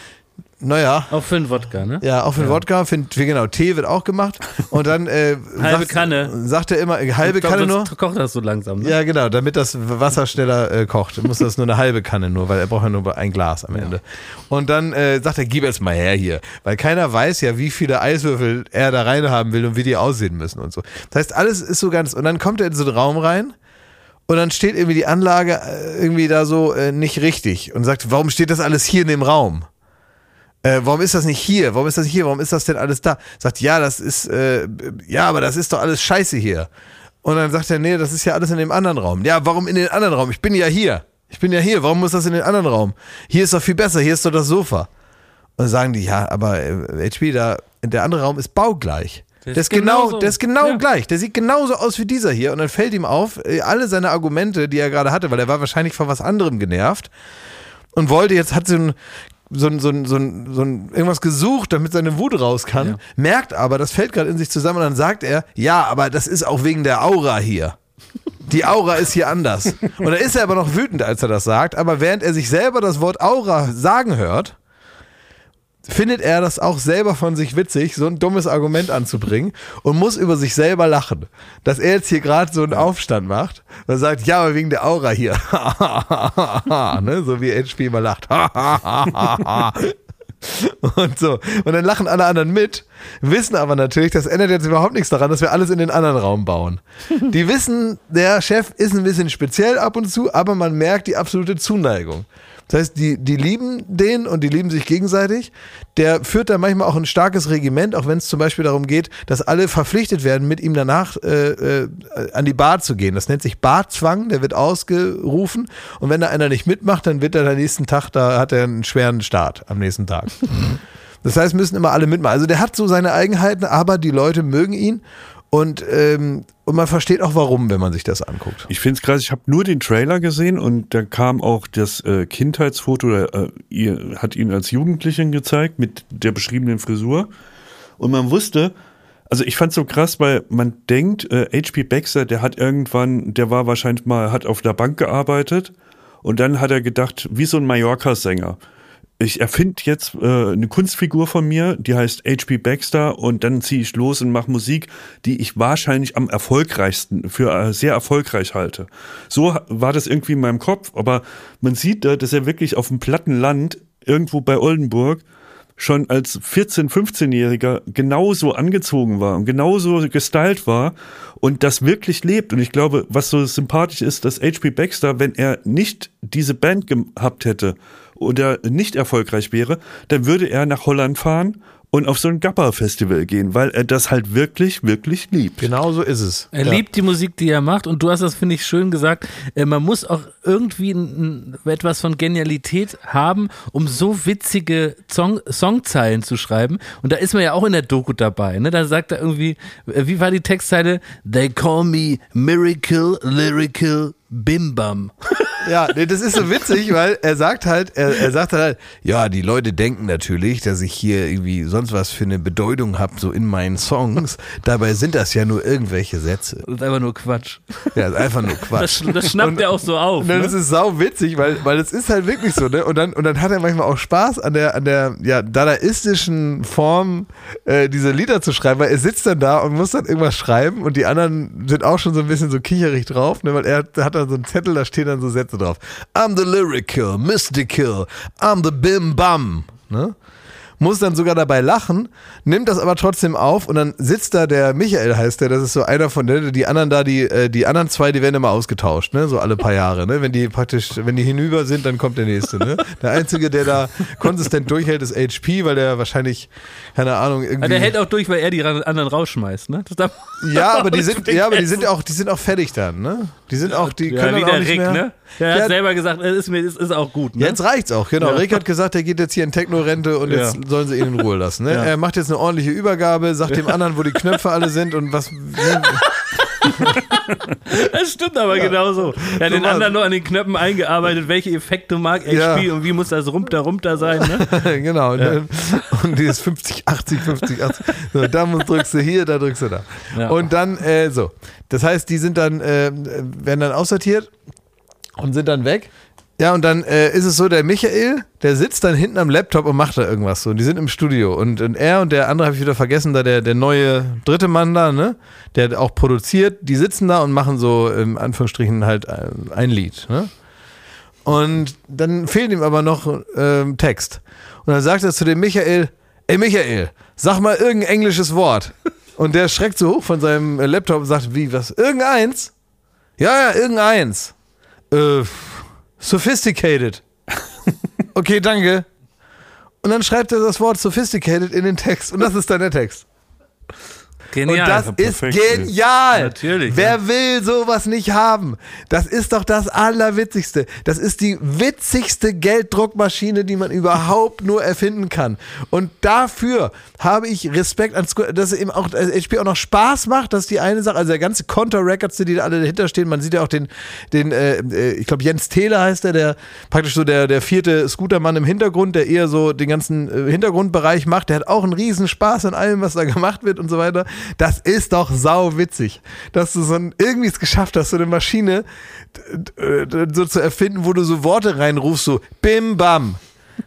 Naja. Auch für einen Wodka, ne? Ja, auch für den Wodka, find, wie genau, Tee wird auch gemacht. Und dann äh, Halbe sagt, Kanne. sagt er immer, halbe glaub, Kanne nur. kocht das so langsam, ne? Ja, genau, damit das Wasser schneller äh, kocht, muss das nur eine halbe Kanne nur, weil er braucht ja nur ein Glas am Ende. Und dann äh, sagt er, gib jetzt mal her hier, weil keiner weiß ja, wie viele Eiswürfel er da rein haben will und wie die aussehen müssen und so. Das heißt, alles ist so ganz, und dann kommt er in so einen Raum rein und dann steht irgendwie die Anlage äh, irgendwie da so äh, nicht richtig und sagt, warum steht das alles hier in dem Raum? Äh, warum ist das nicht hier? Warum ist das nicht hier? Warum ist das denn alles da? Sagt, ja, das ist, äh, ja, aber das ist doch alles scheiße hier. Und dann sagt er, nee, das ist ja alles in dem anderen Raum. Ja, warum in den anderen Raum? Ich bin ja hier. Ich bin ja hier. Warum muss das in den anderen Raum? Hier ist doch viel besser. Hier ist doch das Sofa. Und dann sagen die, ja, aber äh, HP, da, der andere Raum ist baugleich. Der ist, genau, genauso. der ist genau Ja. gleich. Der sieht genauso aus wie dieser hier. Und dann fällt ihm auf, äh, alle seine Argumente, die er gerade hatte, weil er war wahrscheinlich von was anderem genervt und wollte jetzt, hat so ein, so ein, so ein, so ein, so ein irgendwas gesucht, damit seine Wut raus kann, Ja. merkt aber, das fällt gerade in sich zusammen und dann sagt er, ja, aber das ist auch wegen der Aura hier. Die Aura ist hier anders. Und da ist er aber noch wütend, als er das sagt, aber während er sich selber das Wort Aura sagen hört, findet er das auch selber von sich witzig, so ein dummes Argument anzubringen und muss über sich selber lachen. Dass er jetzt hier gerade so einen Aufstand macht und sagt, ja, aber wegen der Aura hier. ne? So wie HP immer lacht. Und so. Und dann lachen alle anderen mit, wissen aber natürlich, das ändert jetzt überhaupt nichts daran, dass wir alles in den anderen Raum bauen. Die wissen, der Chef ist ein bisschen speziell ab und zu, aber man merkt die absolute Zuneigung. Das heißt, die, die lieben den und die lieben sich gegenseitig. Der führt dann manchmal auch ein starkes Regiment, auch wenn es zum Beispiel darum geht, dass alle verpflichtet werden, mit ihm danach äh, äh, an die Bar zu gehen. Das nennt sich Barzwang, der wird ausgerufen. Und wenn da einer nicht mitmacht, dann wird er am nächsten Tag, da hat er einen schweren Start am nächsten Tag. Das heißt, müssen immer alle mitmachen. Also der hat so seine Eigenheiten, aber die Leute mögen ihn. Und, ähm, und man versteht auch warum, wenn man sich das anguckt. Ich finde es krass, ich habe nur den Trailer gesehen und da kam auch das äh, Kindheitsfoto, äh, ihr hat ihn als Jugendlichen gezeigt mit der beschriebenen Frisur. Und man wusste, also ich fand so krass, weil man denkt, äh, H.P. Baxter, der hat irgendwann, der war wahrscheinlich mal, hat auf der Bank gearbeitet und dann hat er gedacht, wie so ein Mallorca-Sänger. Ich erfinde jetzt äh, eine Kunstfigur von mir, die heißt H.P. Baxter und dann ziehe ich los und mache Musik, die ich wahrscheinlich am erfolgreichsten, für äh, sehr erfolgreich halte. So war das irgendwie in meinem Kopf, aber man sieht da, dass er wirklich auf dem platten Land, irgendwo bei Oldenburg, schon als 14-, 15-Jähriger genauso angezogen war und genauso gestylt war und das wirklich lebt. Und ich glaube, was so sympathisch ist, dass H.P. Baxter, wenn er nicht diese Band gehabt hätte oder nicht erfolgreich wäre, dann würde er nach Holland fahren und auf so ein Gappa-Festival gehen, weil er das halt wirklich, wirklich liebt. Genau so ist es. Er Ja. liebt die Musik, die er macht und du hast das, finde ich, schön gesagt. Äh, Man muss auch irgendwie ein, ein, etwas von Genialität haben, um so witzige Song, Songzeilen zu schreiben. Und da ist man ja auch in der Doku dabei. Ne? Da sagt er irgendwie, äh, wie war die Textzeile? They call me Miracle, Lyrical, Bim Bam. Ja, nee, das ist so witzig, weil er sagt halt, er, er sagt halt, ja, die Leute denken natürlich, dass ich hier irgendwie sonst was für eine Bedeutung habe, so in meinen Songs. Dabei sind das ja nur irgendwelche Sätze. Das ist einfach nur Quatsch. Ja, ist einfach nur Quatsch. Das, das schnappt er auch so auf. Und Ne? ist es sau witzig, weil, weil es ist halt wirklich so, ne? Und dann, und dann hat er manchmal auch Spaß an der, an der, ja, dadaistischen Form, äh, diese Lieder zu schreiben, weil er sitzt dann da und muss dann irgendwas schreiben und die anderen sind auch schon so ein bisschen so kicherig drauf, ne? Weil er hat dann so einen Zettel, da stehen dann so Sätze drauf. I'm the lyrical, mystical, I'm the bim bam, ne? Muss dann sogar dabei lachen, nimmt das aber trotzdem auf und dann sitzt da der Michael heißt der, das ist so einer von denen, die anderen da, die, äh, die anderen zwei, die werden immer ausgetauscht, ne, so alle paar Jahre, ne, wenn die praktisch, wenn die hinüber sind, dann kommt der nächste, ne. Der einzige, der da konsistent durchhält, ist HP, weil der wahrscheinlich, keine Ahnung, irgendwie. Aber der hält auch durch, weil er die anderen rausschmeißt. Ne? Ja, aber die sind, ja, aber die sind auch, die sind auch fertig dann, ne. Die sind auch, die Ja, können dann auch der nicht Rick, mehr. ne? Der Ja, hat selber gesagt, es ist, ist auch gut. Ne? Jetzt reicht's auch, genau. Ja. Rick hat gesagt, er geht jetzt hier in Techno-Rente und jetzt Ja. Sollen sie ihn in Ruhe lassen. Ne? Ja. Er macht jetzt eine ordentliche Übergabe, sagt dem anderen, wo die Knöpfe alle sind und was. Das stimmt aber genauso. Er hat So den anderen nur an den Knöpfen eingearbeitet, welche Effekte mag HP Ja. und wie muss das rumter rumter sein. Ne? genau. Ne? Und die ist 50, 80, 50, 80. So, da drückst du hier, da drückst du da. Ja. Und dann, äh, so. Das heißt, die sind dann, äh, werden dann aussortiert und sind dann weg. Ja, und dann äh, ist es so, der Michael, der sitzt dann hinten am Laptop und macht da irgendwas so. Und die sind im Studio. Und, und er und der andere habe ich wieder vergessen, da der, der neue dritte Mann da, ne, der auch produziert, die sitzen da und machen so, in Anführungsstrichen, halt äh, ein Lied, ne? Und dann fehlt ihm aber noch ähm, Text. Und dann sagt er zu dem Michael, ey Michael, sag mal irgendein englisches Wort. Und der schreckt so hoch von seinem äh, Laptop und sagt, wie, was? Irgendeins? Ja, ja, irgendeins. Äh, sophisticated. Okay, danke. Und dann schreibt er das Wort sophisticated in den Text. Und das ist dann der Text. Genial. Und das Ja, ist genial. Natürlich, Wer will sowas nicht haben? Das ist doch das Allerwitzigste. Das ist die witzigste Gelddruckmaschine, die man überhaupt nur erfinden kann. Und dafür habe ich Respekt an Square, dass es eben auch das HP auch noch Spaß macht, dass die eine Sache, also der ganze Contour Records, die da alle dahinter stehen, man sieht ja auch den, den äh, äh, ich glaube Jens Thele heißt der, der praktisch so der, der vierte Scootermann im Hintergrund, der eher so den ganzen äh, Hintergrundbereich macht, der hat auch einen riesen Spaß an allem, was da gemacht wird und so weiter. Das ist doch sau witzig, dass du so ein, irgendwie es geschafft hast, so eine Maschine so zu erfinden, wo du so Worte reinrufst, so bim bam.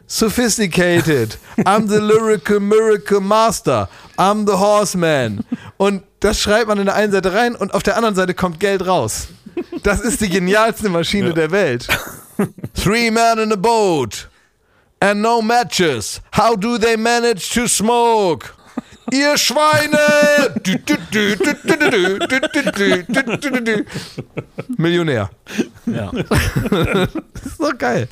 Sophisticated. I'm the lyrical miracle master. I'm the horseman. Und das schreibt man in der einen Seite rein und auf der anderen Seite kommt Geld raus. Das ist die genialste Maschine der Welt. Three men in a boat and no matches. How do they manage to smoke? Ihr Schweine! Millionär. Ja. so geil.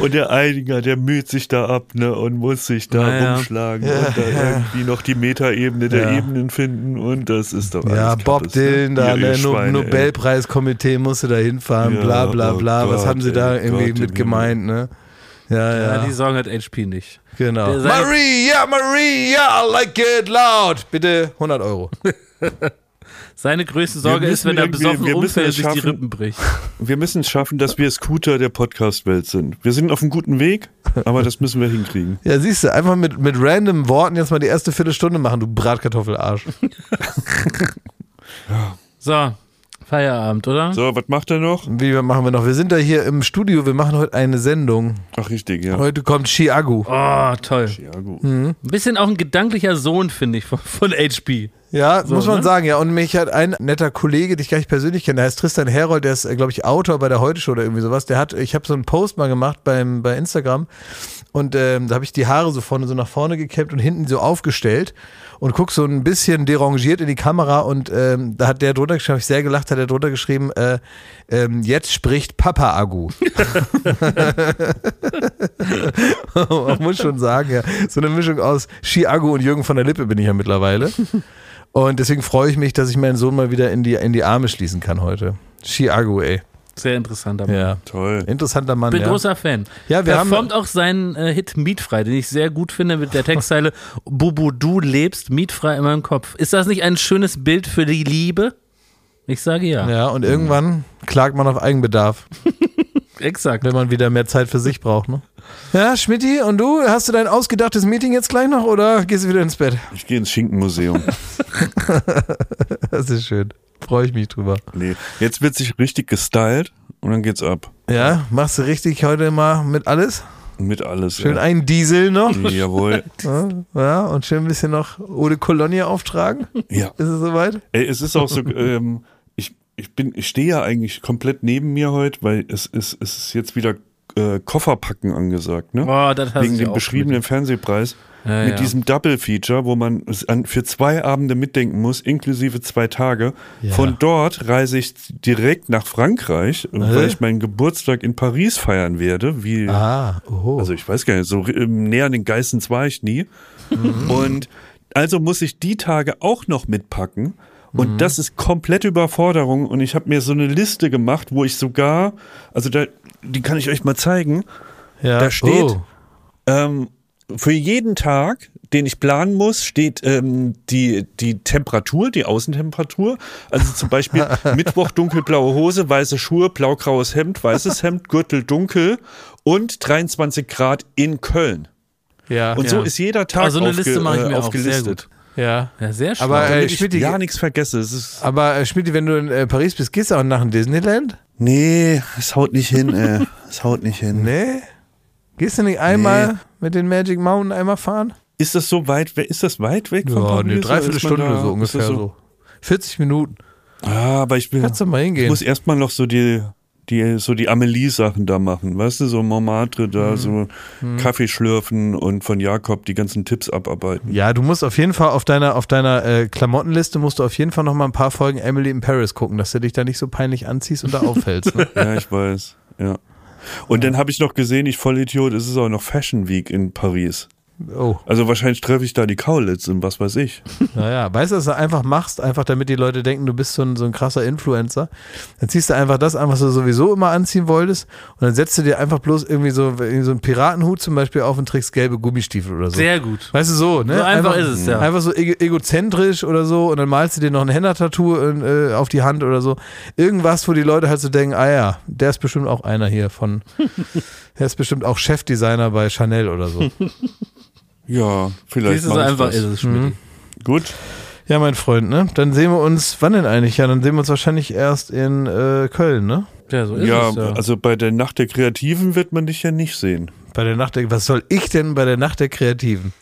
und der Einiger, der müht sich da ab ne, und muss sich da naja. rumschlagen ja, und da irgendwie noch die Metaebene der ja. Ebenen finden und das ist doch alles Ja, Bob Dylan, da der no Nobelpreiskomitee musste da hinfahren, bla bla bla. Oh Gott, was haben sie da irgendwie Gott, mit gemeint, ne? Ja, ja. ja, die Song hat HP nicht. genau. ja, Marie, ja, I like it loud. Bitte 100 Euro. Seine größte Sorge ist, wenn er besoffen wir müssen umfällt sich die. Rippen bricht. Wir müssen es schaffen, dass wir Scooter der Podcast-Welt sind. Wir sind auf einem guten Weg, aber das müssen wir hinkriegen. Ja, siehst du, einfach mit, mit random Worten jetzt mal die erste Viertelstunde machen, du Bratkartoffelarsch. So, Feierabend, oder? So, was macht er noch? Wie machen wir noch? Wir sind da hier im Studio, wir machen heute eine Sendung. Ach, richtig, ja. Heute kommt Chiagu. Oh, toll. Ja, gut. Ein bisschen auch ein gedanklicher Sohn, finde ich, von, von HP. Ja, So, muss man ne? sagen, ja. Und mich hat ein netter Kollege, den ich gar nicht persönlich kenne, der heißt Tristan Herold, der ist, glaube ich, Autor bei der Heute Show oder irgendwie sowas. Der hat, ich habe so einen Post mal gemacht beim, bei Instagram und ähm, da habe ich die Haare so vorne so nach vorne gekämmt und hinten so aufgestellt und guck so ein bisschen derangiert in die Kamera und ähm, da hat der drunter geschrieben, habe ich sehr gelacht, hat er drunter geschrieben, äh, ähm, jetzt spricht Papa Agu. Man muss schon sagen, ja. So eine Mischung aus Ski-Agu und Jürgen von der Lippe bin ich ja mittlerweile. Und deswegen freue ich mich, dass ich meinen Sohn mal wieder in die, in die Arme schließen kann heute. Ski-Agu, ey. Sehr interessanter Mann. Ja. Toll. Interessanter Mann, Bin ja. großer Fan. Ja, wir haben- Performt auch seinen äh, Hit Mietfrei, den ich sehr gut finde mit der Textzeile Bubu, du lebst mietfrei in meinem Kopf. Ist das nicht ein schönes Bild für die Liebe? Ich sage ja. Ja, und irgendwann klagt man auf Eigenbedarf, Exakt. wenn man wieder mehr Zeit für sich braucht, ne? Ja, Schmidti, und du, hast du dein ausgedachtes Meeting jetzt gleich noch oder gehst du wieder ins Bett? Ich gehe ins Schinkenmuseum. Das ist schön. Freue ich mich drüber. nee. Jetzt wird sich richtig gestylt und dann geht's ab. Ja, machst du richtig heute mal mit alles? Mit alles. Schön ja. einen Diesel noch. Jawohl. Ja, und schön ein bisschen noch Eau de Cologne auftragen. Ja. Ist es soweit? Ey, es ist auch so, ähm, ich, ich bin, ich stehe ja eigentlich komplett neben mir heute, weil es ist, es ist jetzt wieder äh, Kofferpacken angesagt, ne? Boah, das hast Wegen dem beschriebenen Fernsehpreis. Ja, mit ja. diesem Double-Feature, wo man für zwei Abende mitdenken muss, inklusive zwei Tage. Ja. Von dort reise ich direkt nach Frankreich, weil ich meinen Geburtstag in Paris feiern werde. Wie, Ah, oh. also ich weiß gar nicht, so ähm, näher an den Geistens war ich nie. Mhm. Und also muss ich die Tage auch noch mitpacken. Und Mhm. das ist komplette Überforderung. Und ich habe mir so eine Liste gemacht, wo ich sogar, also da, die kann ich euch mal zeigen. ja. da steht- Oh. Ähm, für jeden Tag, den ich planen muss, steht ähm, die, die Temperatur, die Außentemperatur. Also zum Beispiel Mittwoch dunkelblaue Hose, weiße Schuhe, blaugraues Hemd, weißes Hemd, Gürtel dunkel und 23 Grad in Köln. Ja. Und Ja. so ist jeder Tag Also eine aufge- Liste mache ich äh, mir aufgelistet. gut. ja. Ja, sehr schön. Aber, äh, Damit ich ja nichts vergesse. Es ist, Aber äh, Schmidt, wenn du in äh, Paris bist, gehst du auch nach dem Disneyland? nee, es haut nicht hin, ey. Es haut nicht hin. Nee. Gehst du nicht einmal mit den Magic Mountain einmal fahren? Ist das so weit weg? Ist das weit weg von Ja, Paris? eine Dreiviertelstunde da- so ungefähr das so. 40 Minuten. Ah, aber ich will. Kannst du mal Ich hingehen. muss erstmal noch so die, die, so die Amelie-Sachen da machen, weißt du, so Montmartre da, so Kaffee schlürfen und von Jakob die ganzen Tipps abarbeiten. Ja, du musst auf jeden Fall auf deiner, auf deiner äh, Klamottenliste musst du auf jeden Fall noch mal ein paar Folgen Emily in Paris gucken, dass du dich da nicht so peinlich anziehst und da auffällst. Ne? Ja, ich weiß, ja. Und dann habe ich noch gesehen, ich Vollidiot, es ist auch noch Fashion Week in Paris. Oh, Also wahrscheinlich treffe ich da die Kaulitz und was weiß ich. naja. Weißt du, was du einfach machst, einfach damit die Leute denken, du bist so ein, so ein krasser Influencer. Dann ziehst du einfach das an, was du sowieso immer anziehen wolltest und dann setzt du dir einfach bloß irgendwie so, irgendwie so einen Piratenhut zum Beispiel auf und trägst gelbe Gummistiefel oder so. sehr gut. Weißt du, so, ne? So einfach ist es, ja. Einfach so ego egozentrisch oder so und dann malst du dir noch ein Henna-Tattoo äh, auf die Hand oder so. Irgendwas, wo die Leute halt so denken, ah ja, der ist bestimmt auch einer hier von, der ist bestimmt auch Chefdesigner bei Chanel oder so. Ja, vielleicht Siehst du, so einfach das. ist es, Schmidt. Gut. Ja, mein Freund, ne? Dann sehen wir uns, wann denn eigentlich? Ja, dann sehen wir uns wahrscheinlich erst in äh, Köln, ne? Ja, so ist Ja, es. Ja. also bei der Nacht der Kreativen wird man dich ja nicht sehen. Bei der Nacht der, was soll ich denn bei der Nacht der Kreativen?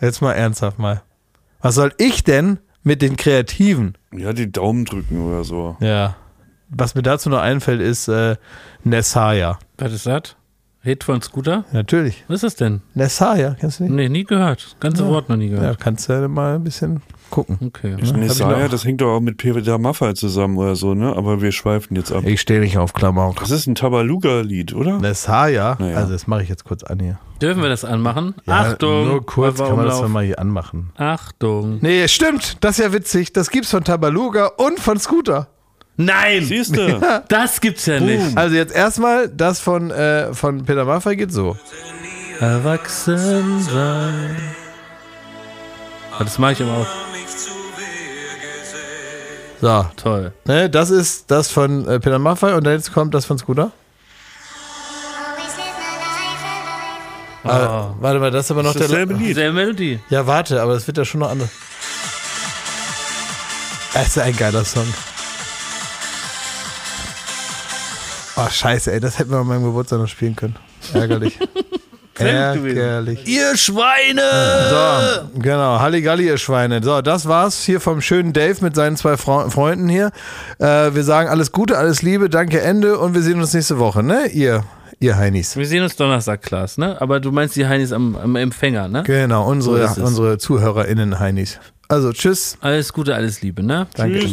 Jetzt mal ernsthaft mal. Was soll ich denn mit den Kreativen? Ja, die Daumen drücken oder so. Ja. Was mir dazu noch einfällt, ist äh, Nessaya. Was ist das? Hit von Scooter? Natürlich. Was ist das denn? Nessaya, kennst du nicht? Nee, nie gehört. Das ganze Ja. Wort noch nie Ja, gehört. kannst du ja mal ein bisschen gucken. Okay. Nesaya, noch. das hängt doch auch mit Peter Maffay zusammen oder so, ne? Aber wir schweifen jetzt ab. Ich stehe nicht auf Klamauk. Das ist ein Tabaluga-Lied, oder? Nessaya, Naja. also das mache ich jetzt kurz an hier. Dürfen wir das anmachen? Ja, Achtung. Nur kurz kann man das dann mal hier anmachen. Achtung. Nee, stimmt, das ist ja witzig. Das gibt's von Tabaluga und von Scooter. Nein! Siehst du? Das gibt's ja nicht. Also jetzt erstmal, das von, äh, von Peter Maffay geht so. Erwachsen sein. Ah, Das mache ich immer auch. So, Toll. ne, das ist das von äh, Peter Maffay und jetzt kommt das von Scooter. Oh. Ah, warte mal, das ist aber noch Das ist der... dasselbe Lied. Sehr Melodie. Ja, warte, aber das wird ja schon noch anders. Das ist ein geiler Song. Oh, scheiße, ey, das hätten wir an meinem Geburtstag noch spielen können. Ärgerlich. Ärgerlich. Ihr Schweine! So, genau. Halligalli, ihr Schweine. So, das war's hier vom schönen Dave mit seinen zwei Fre Freunden hier. Äh, wir sagen alles Gute, alles Liebe, danke, Ende und wir sehen uns nächste Woche, ne? Ihr, ihr Heinis. Wir sehen uns Donnerstag, Klaas, ne? Aber du meinst die Heinis am, am Empfänger, ne? Genau, unsere, So unsere ZuhörerInnen Heinis. Also, tschüss. Alles Gute, alles Liebe, ne? Danke. Tschüss.